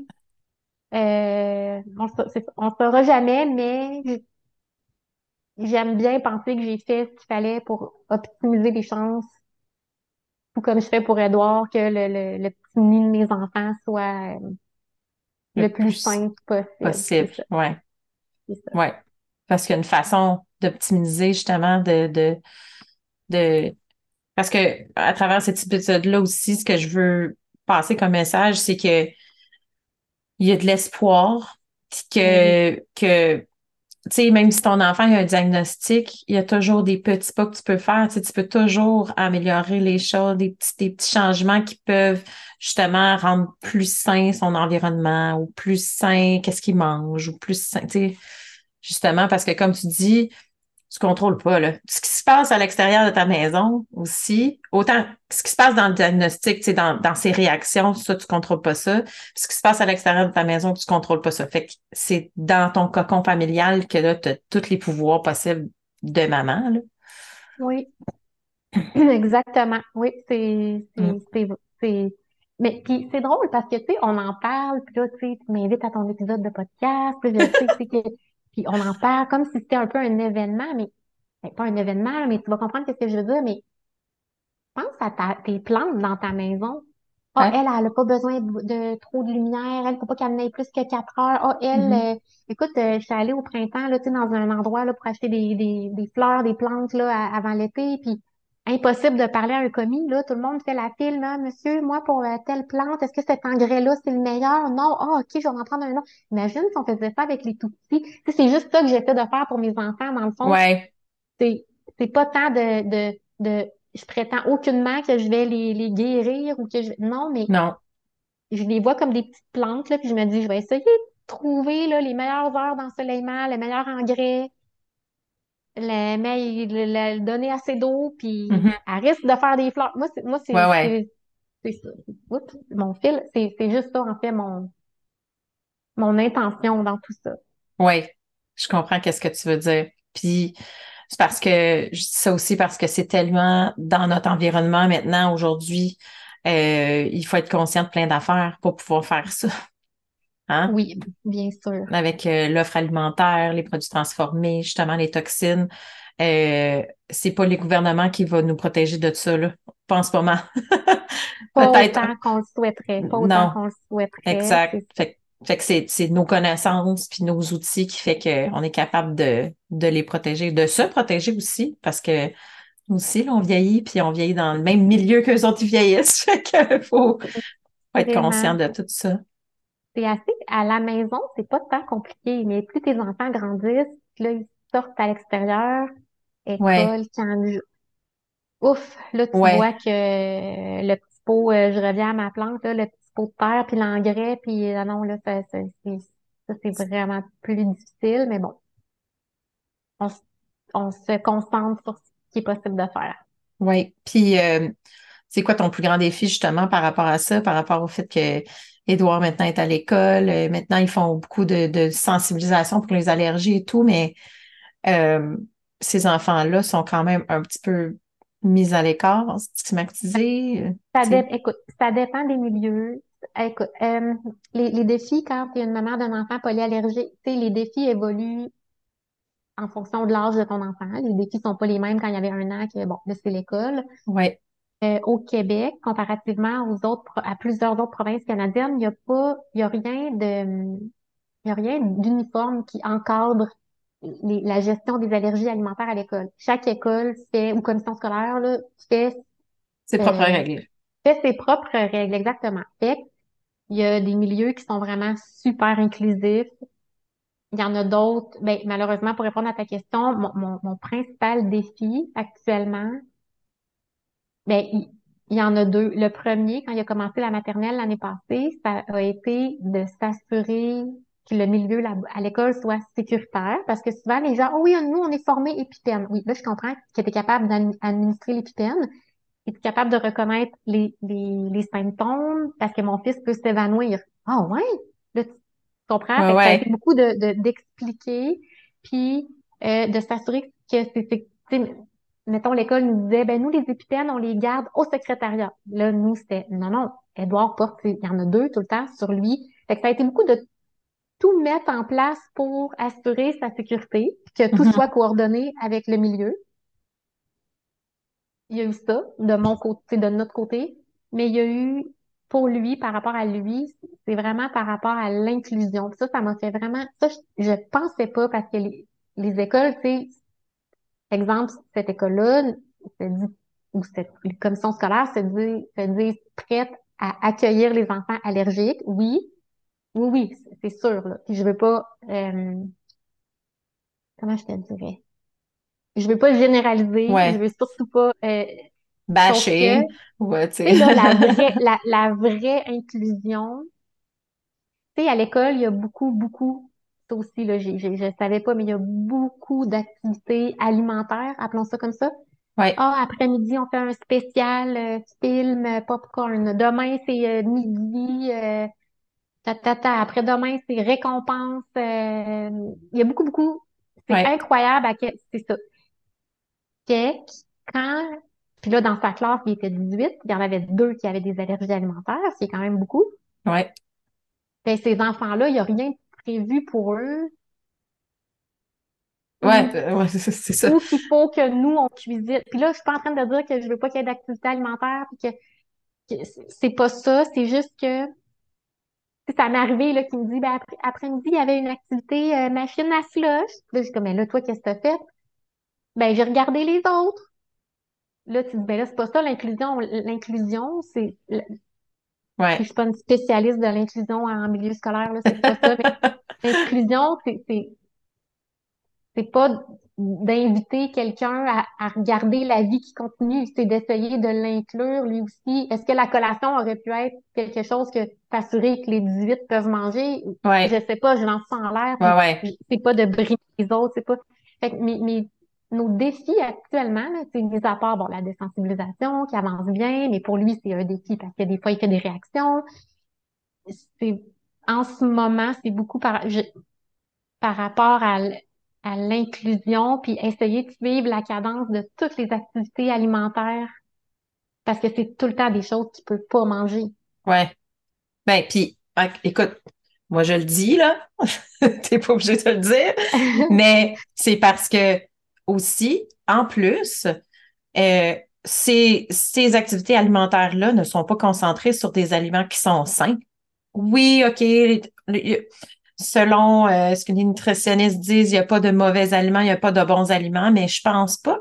Euh, on, le saura jamais, mais j'aime bien penser que j'ai fait ce qu'il fallait pour optimiser les chances, ou comme je fais pour Edouard, que le, le, le petit nid de mes enfants soit euh,
Le
le plus
plus
simple possible.
Possible. Ouais. Ouais. Parce qu'il y a une façon d'optimiser, justement, de, de, de, parce que à travers cet épisode-là aussi, ce que je veux passer comme message, c'est que il y a de l'espoir, que, que, tu sais, même si ton enfant a un diagnostic, il y a toujours des petits pas que tu peux faire. Tu sais, tu peux toujours améliorer les choses, des petits, des petits changements qui peuvent justement rendre plus sain son environnement ou plus sain qu'est-ce qu'il mange ou plus sain, tu sais, justement parce que comme tu dis, tu contrôles pas, là. Ce qui se passe à l'extérieur de ta maison aussi, autant ce qui se passe dans le diagnostic, tu sais, dans, dans ses réactions, ça, tu contrôles pas ça. Puis ce qui se passe à l'extérieur de ta maison, tu contrôles pas ça. Fait que c'est dans ton cocon familial que là, tu as tous les pouvoirs possibles de maman, là.
Oui, exactement. Oui, c'est,
Mm.
c'est, mais puis c'est drôle parce que, tu sais, on en parle, puis là, tu sais, tu m'invites à ton épisode de podcast, puis je sais, que, puis on en parle comme si c'était un peu un événement, mais ben, pas un événement, là, mais tu vas comprendre ce que je veux dire, mais pense à ta, tes plantes dans ta maison. Ah,
Ouais.
elle, elle a pas besoin de, de trop de lumière. Elle, faut pas qu'elle ait plus que quatre heures. Ah, elle,
Mhm.
euh, écoute, euh, je suis allée au printemps, là, tu sais, dans un endroit, là, pour acheter des, des, des fleurs, des plantes, là, à- avant l'été. Puis, impossible de parler à un commis, là. Tout le monde fait la file, là. Monsieur, moi, pour euh, telle plante, est-ce que cet engrais-là, c'est le meilleur? Non. Ah, OK, je vais en prendre un autre. Imagine si on faisait ça avec les tout petits. C'est juste ça que j'essaie de faire pour mes enfants, dans le fond.
Ouais.
C'est, c'est pas tant de, de, de, je prétends aucunement que je vais les, les guérir ou que je, non, mais
Non.
je les vois comme des petites plantes, là, puis je me dis, je vais essayer de trouver, là, les meilleures heures d'ensoleillement, le meilleur engrais, le, mais, le, le- donner assez d'eau, puis
Mhm.
elle risque de faire des fleurs. Moi, c'est, moi, c'est,
Ouais.
Oups, mon fil, c'est, c'est juste ça, en fait, mon, mon intention dans tout ça.
Oui, je comprends qu'est-ce que tu veux dire. Puis c'est parce que je dis ça aussi parce que c'est tellement dans notre environnement maintenant aujourd'hui, euh, il faut être conscient de plein d'affaires pour pouvoir faire ça. Hein?
Oui, bien sûr.
Avec euh, l'offre alimentaire, les produits transformés, justement les toxines. Euh, c'est pas les gouvernements qui vont nous protéger de ça, là. Pas en ce moment.
Pas autant qu'on le souhaiterait, pas
Non.
autant qu'on le souhaiterait.
Exact.
C'est-
Fait, que- fait que c'est, nos connaissances puis nos outils qui fait qu'on est capable de, de les protéger, de se protéger aussi, parce que nous aussi, là, on vieillit, puis on vieillit dans le même milieu qu'eux autres, ils vieillissent. Fait que faut, faut être
Vraiment.
conscient de tout ça.
C'est assez, à la maison, c'est pas tant compliqué, mais plus tes enfants grandissent, là, ils sortent à l'extérieur,
Ouais.
école, camp de jour. Ouf, là, tu
Ouais.
vois que le petit pot, euh, je reviens à ma plante, là, le petit pot de terre, puis l'engrais, puis ah non, là, ça, ça, c'est, vraiment plus difficile, mais bon, on, on se concentre sur ce qui est possible de faire.
Oui. Puis, euh, c'est quoi ton plus grand défi, justement, par rapport à ça, par rapport au fait que Édouard maintenant est à l'école, euh, maintenant ils font beaucoup de, de sensibilisation pour les allergies et tout, mais euh, ces enfants-là sont quand même un petit peu mis à l'écart, stigmatisés.
Ça dé- écoute, ça dépend des milieux. Écoute, euh, les, les défis quand tu es une maman d'un enfant polyallergique, tu sais, les défis évoluent en fonction de l'âge de ton enfant. Les défis sont pas les mêmes quand il y avait un an que, bon, là, c'est l'école.
Ouais.
Euh, au Québec, comparativement aux autres, à plusieurs autres provinces canadiennes, il n'y a pas, il y a rien de, il y a rien d'uniforme qui encadre les- la gestion des allergies alimentaires à l'école. Chaque école fait, ou commission scolaire, là, fait,
C'est propre
Euh,
règle.
fait ses propres règles, exactement. Fait il y a des milieux qui sont vraiment super inclusifs. Il y en a d'autres. Ben, malheureusement, pour répondre à ta question, mon, mon, mon principal défi actuellement, ben, il, il y en a deux. Le premier, quand il a commencé la maternelle l'année passée, ça a été de s'assurer que le milieu à l'école soit sécuritaire. Parce que souvent, les gens, oh oui, nous, on est formés épipène. Oui, là, je comprends que tu es capable d'administrer l'épipène. Es-tu capable de reconnaître les, les, les symptômes? Parce que mon fils peut s'évanouir. Ah ouais? Là, tu comprends?
Ouais,
que ça a beaucoup de, de- d'expliquer, puis euh, de s'assurer que c'est, tu mettons, l'école nous disait, ben nous, les épipènes, on les garde au secrétariat. Là, nous, c'était, non, non, Edouard porte, il y en a deux tout le temps sur lui. Fait que ça a été beaucoup de tout mettre en place pour assurer sa sécurité, que tout
Mhm.
soit coordonné avec le milieu. Il y a eu ça de mon côté, de notre côté, mais il y a eu pour lui, par rapport à lui, c'est vraiment par rapport à l'inclusion. Ça, ça m'a fait vraiment, ça, je, je pensais pas parce que les, les écoles, tu sais, exemple, cette école-là, ou cette commission scolaire se dit, se dit prête à accueillir les enfants allergiques. Oui, oui, oui, c'est sûr, là. Puis je veux pas, euh, comment je te dirais? Je veux pas généraliser,
Ouais.
je veux surtout pas, euh,
Ouais,
sais, là, la vraie, la, la vraie inclusion, tu sais, à l'école, il y a beaucoup, beaucoup, ça aussi, là, je savais pas, mais il y a beaucoup d'activités alimentaires, appelons ça comme ça.
Ouais.
Ah, après-midi, on fait un spécial euh, film euh, popcorn. Demain, c'est euh, midi, euh. Après-demain, c'est récompense. euh, il y a beaucoup, beaucoup. C'est
Ouais.
incroyable à quel, c'est ça. Que quand, puis là, dans sa classe, il était 18, il y en avait deux qui avaient des allergies alimentaires, ce qui est quand même beaucoup.
Ouais.
Ben, ces enfants-là, il n'y a rien de prévu pour eux.
Ouais,
Ou,
euh, ouais, c'est ça.
ou qu'il faut que nous, on cuisine. Puis là, je suis pas en train de dire que je veux pas qu'il y ait d'activité alimentaire, puis que, que c'est pas ça, c'est juste que ça m'est arrivé là, qu'il me dit, ben, après, après-midi, il y avait une activité euh, machine à slush. Là, je comme, mais là, toi, qu'est-ce que t'as fait? Ben, j'ai regardé les autres. Là, tu dis, ben là, c'est pas ça l'inclusion. L'inclusion, c'est.
Ouais.
je suis pas une spécialiste de l'inclusion en milieu scolaire, là, c'est pas ça. Mais l'inclusion, c'est, c'est, c'est pas d'inviter quelqu'un à, à regarder la vie qui continue, c'est d'essayer de l'inclure lui aussi. Est-ce que la collation aurait pu être quelque chose que t'assurer que les 18 peuvent manger?
Ouais.
Je sais pas, je lance ça en l'air.
Ouais, ouais.
c'est pas de brimer les autres, c'est pas. Fait que mes, mes- nos défis actuellement, c'est mis à part bon, la désensibilisation qui avance bien, mais pour lui, c'est un défi parce que des fois, il fait des réactions. C'est, en ce moment, c'est beaucoup par, je- par rapport à, l'inclusion, puis essayer de suivre la cadence de toutes les activités alimentaires parce que c'est tout le temps des choses qu'il peut pas manger.
Ouais. Ben, puis, ok, écoute, moi, je le dis, là. T'es pas obligé de le dire. Mais c'est parce que aussi, en plus, euh, ces, ces activités alimentaires-là ne sont pas concentrées sur des aliments qui sont sains. Oui, OK, selon euh, ce que les nutritionnistes disent, il n'y a pas de mauvais aliments, il n'y a pas de bons aliments, mais je pense pas.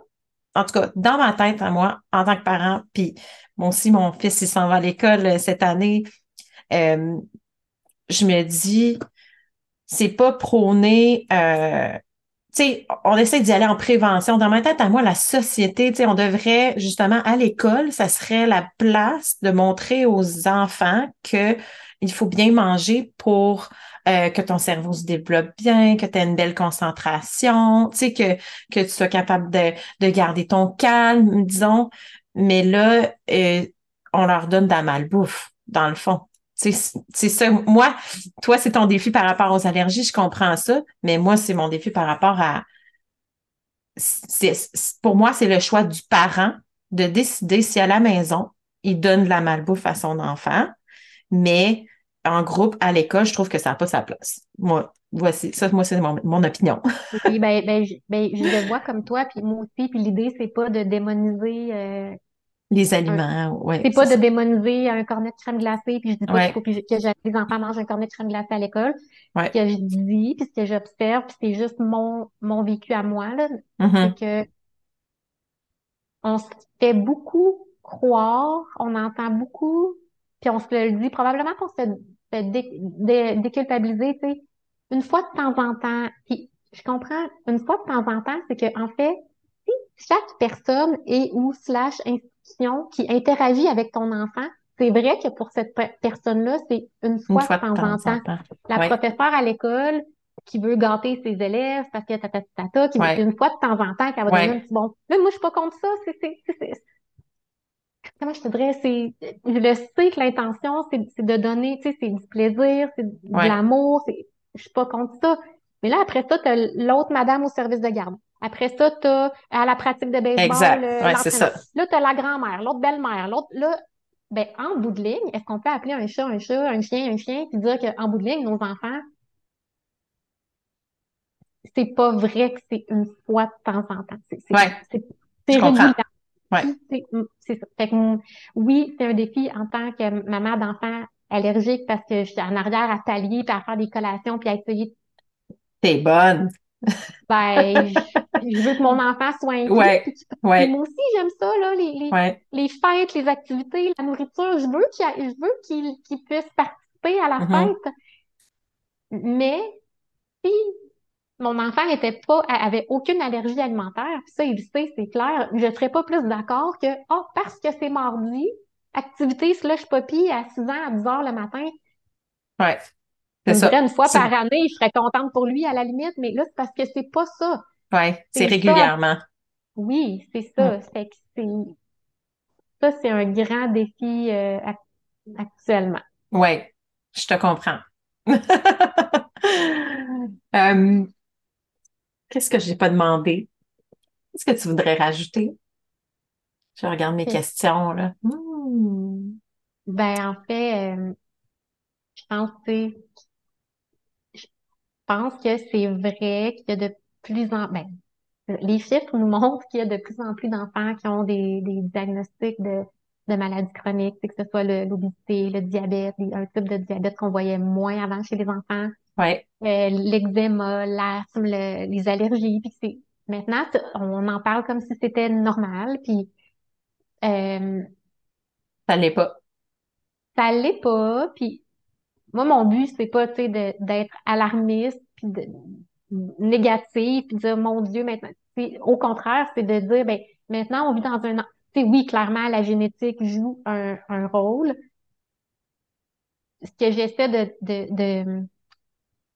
En tout cas, dans ma tête, à moi, en tant que parent, puis moi aussi, mon fils, il s'en va à l'école euh, cette année, euh, je me dis, c'est pas prôner, euh, tu sais, on essaie d'y aller en prévention. Dans ma tête, à moi, la société, tu sais, on devrait, justement, à l'école, ça serait la place de montrer aux enfants que il faut bien manger pour euh, que ton cerveau se développe bien, que tu aies une belle concentration, tu sais, que, que tu sois capable de, de garder ton calme, disons. Mais là, euh, on leur donne de la malbouffe, dans le fond. C'est ça. Moi, toi, c'est ton défi par rapport aux allergies, je comprends ça, mais moi, c'est mon défi par rapport à. pour moi, c'est le choix du parent de décider si à la maison, il donne de la malbouffe à son enfant, mais en groupe, à l'école, je trouve que ça n'a pas sa place. Moi, voici, ça, moi, c'est mon, mon opinion.
Oui, ben, ben, je, ben, je le vois comme toi, puis moi aussi, puis l'idée, c'est pas de démoniser euh,
Les aliments, ouais,
c'est pas de démoniser un cornet de crème glacée, puis je dis pas qu'il
Ouais,
faut que, que les enfants mangent un cornet de crème glacée à l'école. Ce
ouais.
que je dis, puis ce que j'observe, puis c'est juste mon, mon vécu à moi, là,
Mhm.
c'est que on se fait beaucoup croire, on entend beaucoup, puis on se le dit probablement pour se fait dé- dé- déculpabiliser, tu sais, une fois de temps en temps. Puis je comprends, une fois de temps en temps, c'est que en fait, si chaque personne et ou slash institution qui interagit avec ton enfant, c'est vrai que pour cette pe- personne-là, c'est une fois de
fois de
temps
temps
en temps.
temps.
La
Ouais,
professeure à l'école qui veut gâter ses élèves parce que tata tata, qui
ouais,
une fois de temps en temps qu'elle va donner un
ouais,
petit bon. Là, moi, je suis pas contre ça. C'est, c'est, c'est, c'est- comment je te dirais, c'est, je le sais que l'intention, c'est, de donner, tu sais, c'est du plaisir, c'est de
ouais.
l'amour, c'est, je suis pas contre ça. Mais là, après ça, t'as l'autre madame au service de garde. Après ça, t'as à la pratique de baseball,
Exact.
euh,
Ouais, c'est ça.
Là, t'as la grand-mère, l'autre belle-mère, l'autre, là, ben, en bout de ligne, est-ce qu'on peut appeler un chat un chat, un chien un chien, puis dire qu'en bout de ligne, nos enfants, c'est pas vrai que c'est une fois de temps en temps. C'est, c'est,
Ouais,
régulier.
Ouais,
C'est ça. Fait que, oui, c'est un défi en tant que maman d'enfant allergique parce que je suis en arrière à pallier puis à faire des collations puis à essayer.
t'es bonne.
Ben, je, je veux que mon enfant soit inclus.
Ouais, ouais,
moi aussi, j'aime ça, là, les, les,
ouais.
les fêtes, les activités, la nourriture. Je veux qu'il, je veux qu'il, puisse participer à la
Mhm.
fête. Mais si mon enfant n'était pas, avait aucune allergie alimentaire, puis ça, il sait, c'est clair, je serais pas plus d'accord que, oh, parce que c'est mardi, activité slush poppy à 6 ans, à 10 heures le matin.
Ouais, c'est ça.
une fois par année, je serais contente pour lui à la limite, mais là, c'est parce que c'est pas ça.
ouais, c'est
ça.
régulièrement.
Oui, c'est
Mm.
ça. Fait que c'est, ça, c'est un grand défi, euh, ac- actuellement.
Ouais, je te comprends. Euh, qu'est-ce que j'ai pas demandé? Qu'est-ce que tu voudrais rajouter? Je regarde mes
Fait-
questions, là. Hmm.
Ben, en fait, euh, je pense, sais, je pense que c'est vrai qu'il y a de plus en, ben, les chiffres nous montrent qu'il y a de plus en plus d'enfants qui ont des, des diagnostics de, de maladies chroniques, que ce soit le- l'obésité, le diabète, les- un type de diabète qu'on voyait moins avant chez les enfants,
Ouais,
euh, l'eczéma, l'asthme, le- les allergies, puis c'est maintenant on en parle comme si c'était normal, puis euh,
ça l'est pas.
ça l'est pas, puis moi mon but c'est pas tu sais de- d'être alarmiste puis de négatif puis de dire mon Dieu maintenant au contraire c'est de dire ben maintenant on vit dans un tu sais oui clairement la génétique joue un, un rôle ce que j'essaie de de, de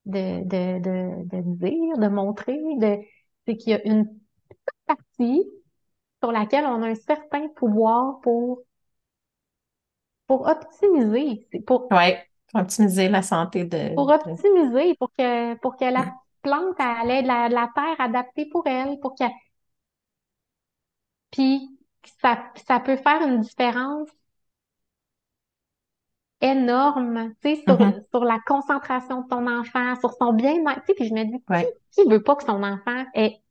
de, de, de, de dire, de montrer, de, c'est qu'il y a une partie sur laquelle on a un certain pouvoir pour, pour optimiser, c'est pour,
Ouais, pour optimiser la santé de,
pour optimiser, pour que, pour que la plante, elle ait de la, de la terre adaptée pour elle, pour que, puis ça, ça peut faire une différence énorme, tu sais, sur,
Mhm.
sur la concentration de ton enfant, sur son bien-être, tu sais, puis je me dis, qui,
Ouais,
qui veut pas que son enfant ait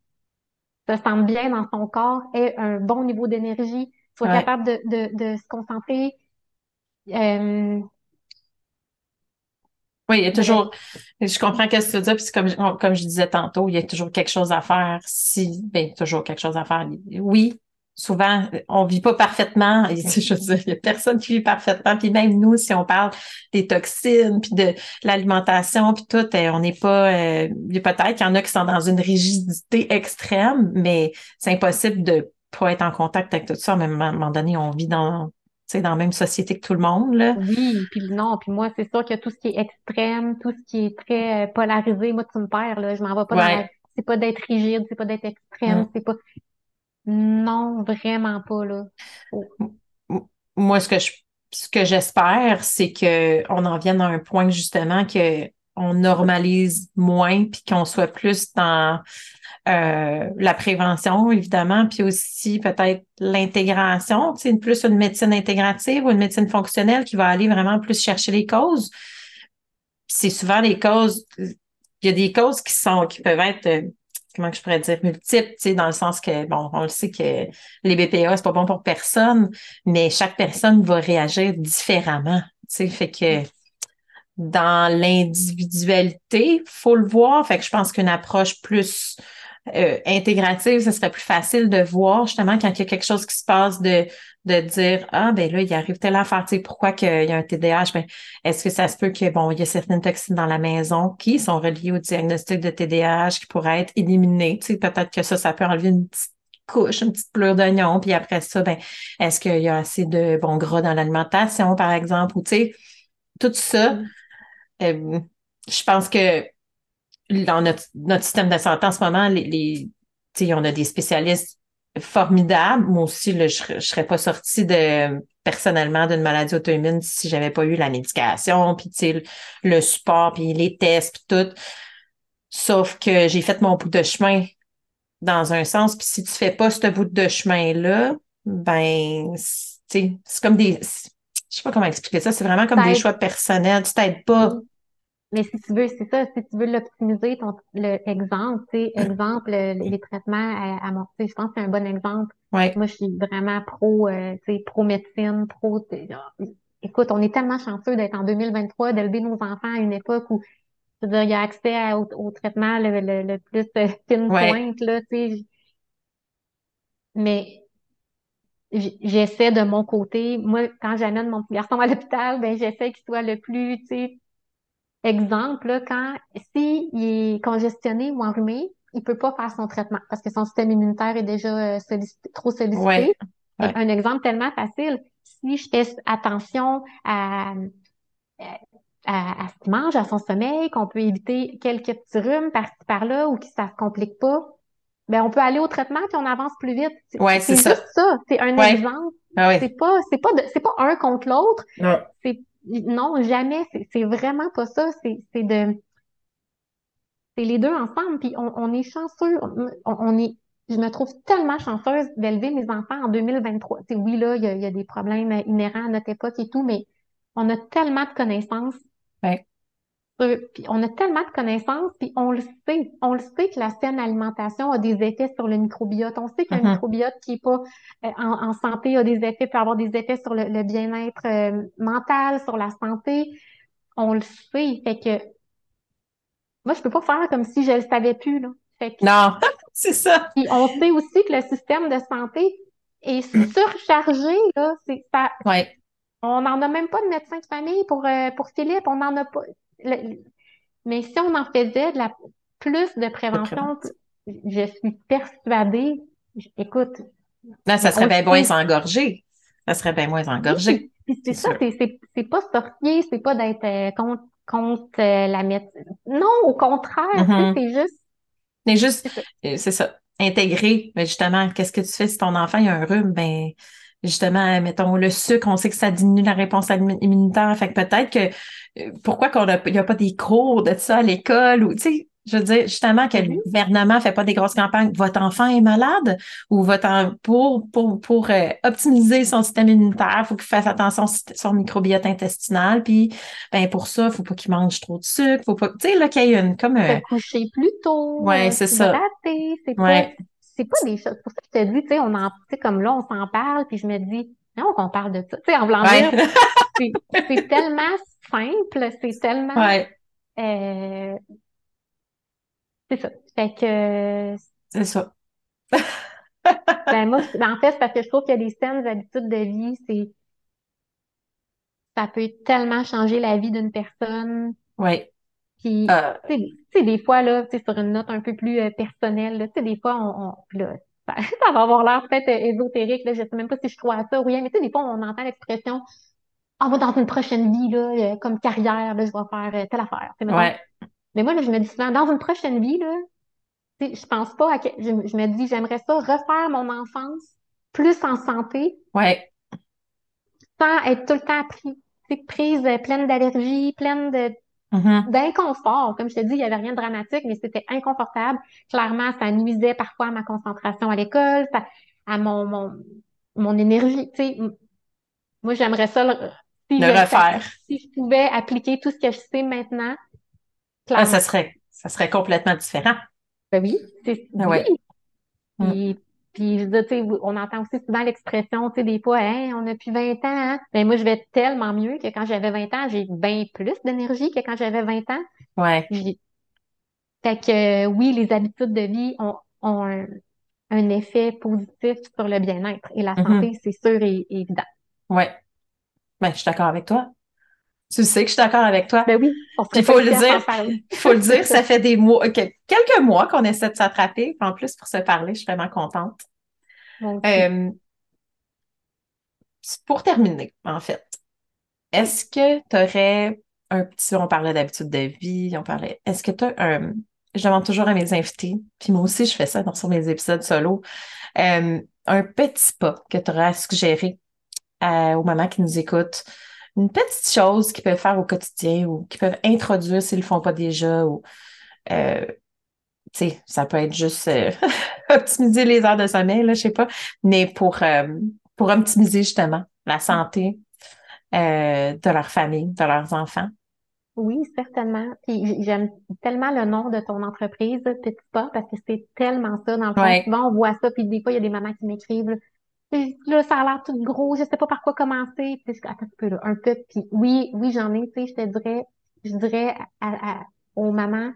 se sente bien dans son corps, ait un bon niveau d'énergie, soit
ouais,
capable de, de, de se concentrer. Euh,
oui, il y a toujours, je comprends ce que tu veux dire, puis comme, je- comme je disais tantôt, il y a toujours quelque chose à faire si, ben, toujours quelque chose à faire. Oui, souvent, on vit pas parfaitement, et je veux dire, il y a personne qui vit parfaitement, puis même nous, si on parle des toxines, puis de l'alimentation, puis tout, euh, on n'est pas, euh, il y a peut-être qu'il y en a qui sont dans une rigidité extrême, mais c'est impossible de pas être en contact avec tout ça, à un moment donné, on vit dans, tu sais, dans la même société que tout le monde, là.
oui, puis non, puis moi, c'est sûr que tout ce qui est extrême, tout ce qui est très euh, polarisé, moi, tu me perds, là, je m'en vais pas dans la...
Ouais.
C'est pas d'être rigide, c'est pas d'être extrême, c'est pas... Non, vraiment pas, là.
Moi, ce que je, ce que j'espère, c'est que on en vienne à un point justement que on normalise moins puis qu'on soit plus dans euh, la prévention, évidemment, puis aussi peut-être l'intégration, sais, plus une médecine intégrative ou une médecine fonctionnelle qui va aller vraiment plus chercher les causes. C'est souvent les causes il y a des causes qui sont, qui peuvent être, euh, comment je pourrais dire, multiples, tu sais, dans le sens que, bon, on le sait que les BPA, c'est pas bon pour personne, mais chaque personne va réagir différemment, tu sais, fait que dans l'individualité, faut le voir, fait que je pense qu'une approche plus euh, intégrative, ce serait plus facile de voir justement quand il y a quelque chose qui se passe de de dire ah ben là il arrive telle affaire tu sais pourquoi qu'il y a un TDAH ben est-ce que ça se peut que bon il y a certaines toxines dans la maison qui sont reliées au diagnostic de TDAH qui pourraient être éliminées tu sais peut-être que ça ça peut enlever une petite couche une petite pleure d'oignon puis après ça ben est-ce qu'il y a assez de bon gras dans l'alimentation par exemple? Ou tu sais tout ça mm. euh, je pense que dans notre, notre système de santé en ce moment les, les on a des spécialistes formidable. Moi aussi, je ne serais pas sortie de personnellement d'une maladie auto-immune si j'avais pas eu la médication, puis le support, puis les tests, puis tout. Sauf que j'ai fait mon bout de chemin dans un sens, puis si tu fais pas ce bout de chemin-là, ben, c'est comme des... Je sais pas comment expliquer ça, c'est vraiment comme des choix personnels. Tu t'aides pas.
Mais si tu veux, c'est ça, si tu veux l'optimiser, ton le exemple, tu sais, exemple, les traitements à, à je pense que c'est un bon exemple.
Ouais.
Moi, je suis vraiment pro, euh, tu sais, pro médecine, pro. Écoute, on est tellement chanceux d'être en 2023, d'élever nos enfants à une époque où, je veux dire, il y a accès au, au, traitement le, le, le plus euh, fine pointe, là, tu sais. Mais j'essaie de mon côté, moi, quand j'amène mon petit garçon à l'hôpital, ben j'essaie qu'il soit le plus, tu sais, Exemple, quand s'il est congestionné ou enrhumé, il peut pas faire son traitement parce que son système immunitaire est déjà euh, trop sollicité. Un exemple tellement facile, si je fais attention à, à, à, ce qu'il mange, à son sommeil, qu'on peut éviter quelques petits rhumes par-ci par-là ou que ça se complique pas, ben on peut aller au traitement puis on avance plus vite.
Ouais, c'est ça.
juste ça. C'est un exemple. Ah c'est pas, c'est pas, c'est pas un contre l'autre. C'est non, jamais. C'est vraiment pas ça. C'est de. C'est les deux ensemble. Puis on, on est chanceux. On, est. Je me trouve tellement chanceuse d'élever mes enfants en 2023. oui, là, il y y a, des problèmes inhérents à notre époque et tout, mais on a tellement de connaissances. Puis on a tellement de connaissances, puis on le sait. On le sait que la saine alimentation a des effets sur le microbiote. On sait qu'un mm-hmm. microbiote qui est pas euh, en, santé a des effets, peut avoir des effets sur le, bien-être euh, mental, sur la santé. On le sait. Fait que moi, je peux pas faire comme si je le savais plus. Là. Fait que,
non, c'est ça.
Puis on sait aussi que le système de santé est surchargé. Là. C'est, ça,
ouais.
On n'en a même pas de médecin de famille pour, euh, pour Philippe. On n'en a pas mais si on en faisait de la plus de prévention, je suis persuadée, écoute.
Là, ça serait bien moins engorgé. Ça serait bien moins engorgé.
C'est ça, c'est pas sorcier, c'est pas d'être euh, contre, contre euh, la médecine. Non, au contraire, mm-hmm. c'est juste.
C'est juste, c'est ça, intégrer. Mais justement, qu'est-ce que tu fais si ton enfant a un rhume? Ben, justement, mettons, le sucre, on sait que ça diminue la réponse immunitaire. Fait que peut-être que euh, pourquoi qu'on il n'y a pas des cours de ça à l'école ou tu sais, je veux dire, justement, que le mm-hmm. gouvernement fait pas des grosses campagnes. Votre enfant est malade ou votre pour pour pour euh, optimiser son système immunitaire, faut qu'il fasse attention à son microbiote intestinal. Puis, ben pour ça, faut pas qu'il mange trop de sucre. Faut pas, tu sais là qu'il y ait une comme.
Euh... coucher plus tôt.
Ouais, c'est ça.
C'est ouais c'est pas des choses. Pour ça que je te dis, tu sais, on en, tu sais, comme là, on s'en parle, puis je me dis, non, qu'on parle de ça. Tu sais, en dire, c'est tellement simple, c'est tellement.
Ouais.
Euh, c'est ça. Fait que.
C'est ça.
ben, moi, ben, en fait, c'est parce que je trouve qu'il y a des saines habitudes de vie, c'est. Ça peut tellement changer la vie d'une personne.
Oui.
Puis, euh... tu sais, des fois, là, tu sais, sur une note un peu plus euh, personnelle, tu sais, des fois, on, on là, ça, va avoir l'air peut-être euh, ésotérique, là, je sais même pas si je crois à ça ou rien, mais tu sais, des fois, on entend l'expression, ah, va dans une prochaine vie, là, euh, comme carrière, là, je vais faire telle affaire.
Ouais.
Mais moi, là, je me dis souvent, dans une prochaine vie, là, je pense pas à, je, je me dis, j'aimerais ça refaire mon enfance plus en santé.
Ouais.
Sans être tout le temps pris, prise pleine d'allergies, pleine de
Mm-hmm.
d'inconfort. Comme je te dis, il n'y avait rien de dramatique, mais c'était inconfortable. Clairement, ça nuisait parfois à ma concentration à l'école, à mon, mon, mon énergie. Tu sais, moi, j'aimerais ça le,
si, je,
si je pouvais appliquer tout ce que je sais maintenant.
Ah, ça serait, ça serait complètement différent.
Ben oui, c'est
Ah ouais. Mm.
Puis, puis je veux dire, tu sais, on entend aussi souvent l'expression, tu sais, des fois, Hein, on a plus 20 ans, hein? Mais moi, je vais tellement mieux que quand j'avais 20 ans, j'ai bien plus d'énergie que quand j'avais 20 ans.
Ouais.
J'ai- Fait que euh, oui, les habitudes de vie ont, ont un, un effet positif sur le bien-être et la
Mhm.
santé, c'est sûr et, et évident.
Ouais. Ben, je suis d'accord avec toi. Tu sais que je suis d'accord avec toi.
Ben oui,
il faut le dire. Il faut le dire, ça fait des mois, que- quelques mois qu'on essaie de s'attraper. En plus, pour se parler, je suis vraiment contente. Euh, pour terminer, en fait, est-ce que tu aurais un petit, on parlait d'habitude de vie, on parlait, est-ce que tu as un, je demande toujours à mes invités, puis moi aussi je fais ça dans sur mes épisodes solo, euh, un petit pas que tu aurais à suggérer à- aux mamans qui nous écoutent, une petite chose qu'ils peuvent faire au quotidien ou qu'ils peuvent introduire s'ils le font pas déjà ou euh, ça peut être juste euh, optimiser les heures de sommeil, je sais pas, mais pour, euh, pour optimiser justement la santé de leur famille, de leurs enfants.
Oui, certainement. Puis j'aime tellement le nom de ton entreprise, Petit Pas, parce que c'est tellement ça. Dans le fond,
Ouais.
souvent, on voit ça, puis des fois, il y a des mamans qui m'écrivent, Puis là, ça a l'air tout gros, je sais pas par quoi commencer. Puis attends un peu, là, un peu. Puis oui, oui, j'en ai, tu sais, je te dirais, je dirais à, à- aux mamans,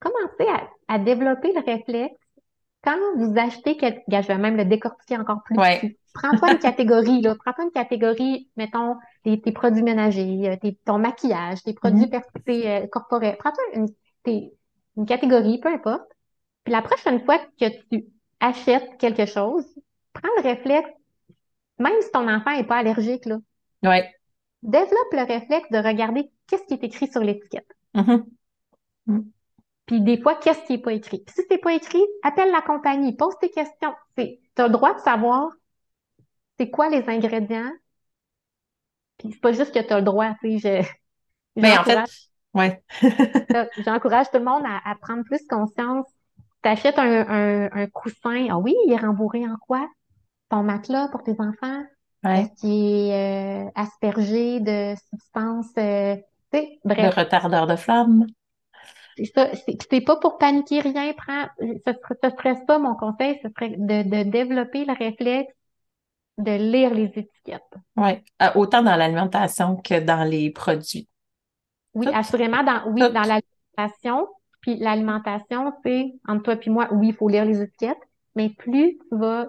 commencez à, à développer le réflexe. Quand vous achetez, quel... Gars, je vais même le décortiquer encore plus.
Ouais.
Prends-toi une catégorie, là. Prends-toi une catégorie, mettons, tes, tes produits ménagers, euh, tes- ton maquillage, tes produits
Mhm.
tes, euh, corporels. Prends-toi une, tes- une catégorie, peu importe. Puis la prochaine fois que tu achètes quelque chose, prends le réflexe, même si ton enfant n'est pas allergique, là,
Ouais.
développe le réflexe de regarder qu'est-ce qui est écrit sur l'étiquette.
Mhm.
Puis des fois, qu'est-ce qui n'est pas écrit? Puis si c'est pas écrit, appelle la compagnie, pose tes questions. Tu as le droit de savoir c'est quoi les ingrédients. Puis c'est pas juste que tu as le droit, tu sais, je,
Ben, en fait,
j'encourage,
ouais.
j'encourage tout le monde à, à prendre plus conscience. Tu achètes un, un, un coussin, ah oui, il est rembourré en quoi? Ton matelas pour tes enfants?
Ouais.
Qu'il est euh, aspergé de substances, euh, tu sais,
Le retardeur de flamme.
C'est ça, c'est pas pour paniquer rien, prends, ce ce serait ça mon conseil, ce serait de, de développer le réflexe de lire les étiquettes.
Ouais. Euh, autant dans l'alimentation que dans les produits.
Oui, assurément, dans, oui, dans l'alimentation, puis l'alimentation, tu sais, entre toi et moi, oui, il faut lire les étiquettes, mais plus tu vas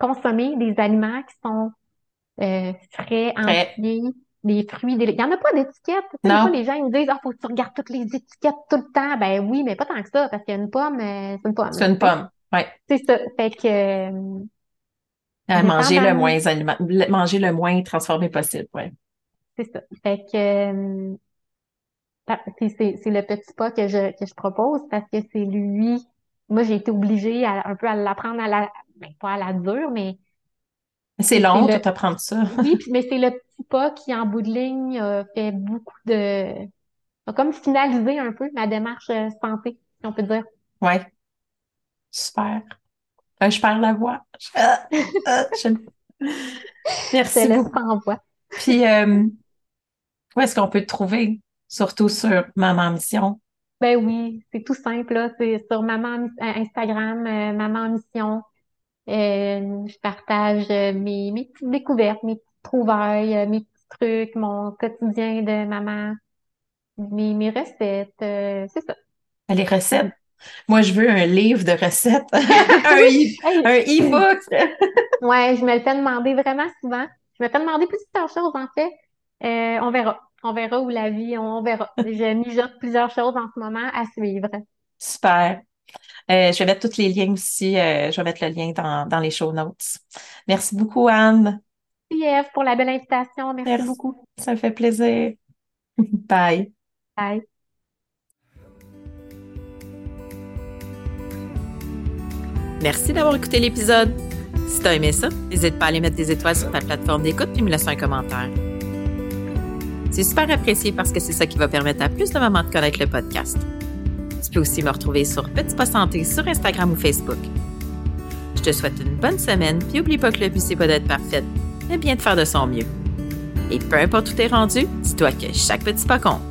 consommer des aliments qui sont euh, frais, entiers, des fruits, des... il n'y en a pas d'étiquette. Fois, les gens ils me disent, ah, faut que tu regardes toutes les étiquettes tout le temps. Ben oui, mais pas tant que ça, parce qu'une pomme, euh, c'est une pomme.
C'est une pomme. Ouais.
C'est ça. Fait que, euh,
À manger le moins aliment, manger le moins transformé possible. Ouais.
c'est ça. Fait que, euh, ah, c'est, c'est le petit pas que je, que je propose parce que c'est lui. Moi, j'ai été obligée à, un peu à l'apprendre à la, ben, pas à la dure, mais
C'est long,
le-
tout apprendre ça.
oui, mais c'est le petit pas qui, en bout de ligne, a fait beaucoup de, a comme finalisé un peu ma démarche euh, santé, si on peut dire.
Ouais. Super. Euh, je perds la voix. Ah, ah, je-
Je
Merci
te sans voix.
Puis, euh, où est-ce qu'on peut te trouver? Surtout sur Maman Mission?
Ben oui, c'est tout simple, là. C'est sur Maman euh, Instagram, euh, Maman Mission. Euh, je partage euh, mes, mes petites découvertes, mes petites trouvailles, euh, mes petits trucs, mon quotidien de maman, mes, mes recettes. euh, c'est ça.
Les recettes. Moi, je veux un livre de recettes. un e- un e-book.
ouais, je me le fais demander vraiment souvent. Je me fais demander plusieurs choses, en fait. Euh, on verra. On verra où la vie, on verra. Je mijote plusieurs choses en ce moment à suivre.
Super. Euh, je vais mettre tous les liens aussi. euh, je vais mettre le lien dans, dans les show notes. Merci beaucoup, Anne.
Merci, Eve, pour la belle invitation. Merci
Merci.
beaucoup.
Ça me fait plaisir. Bye.
Bye.
Merci d'avoir écouté l'épisode. Si t'as aimé ça, n'hésite pas à aller mettre des étoiles sur ta plateforme d'écoute puis me laisser un commentaire. C'est super apprécié parce que c'est ça qui va permettre à plus de mamans de connaître le podcast. Tu peux aussi me retrouver sur Petit Pas Santé sur Instagram ou Facebook. Je te souhaite une bonne semaine, puis oublie pas que le but c'est pas d'être parfaite, mais bien de faire de son mieux. Et peu importe où t'es rendu, dis-toi que chaque petit pas compte.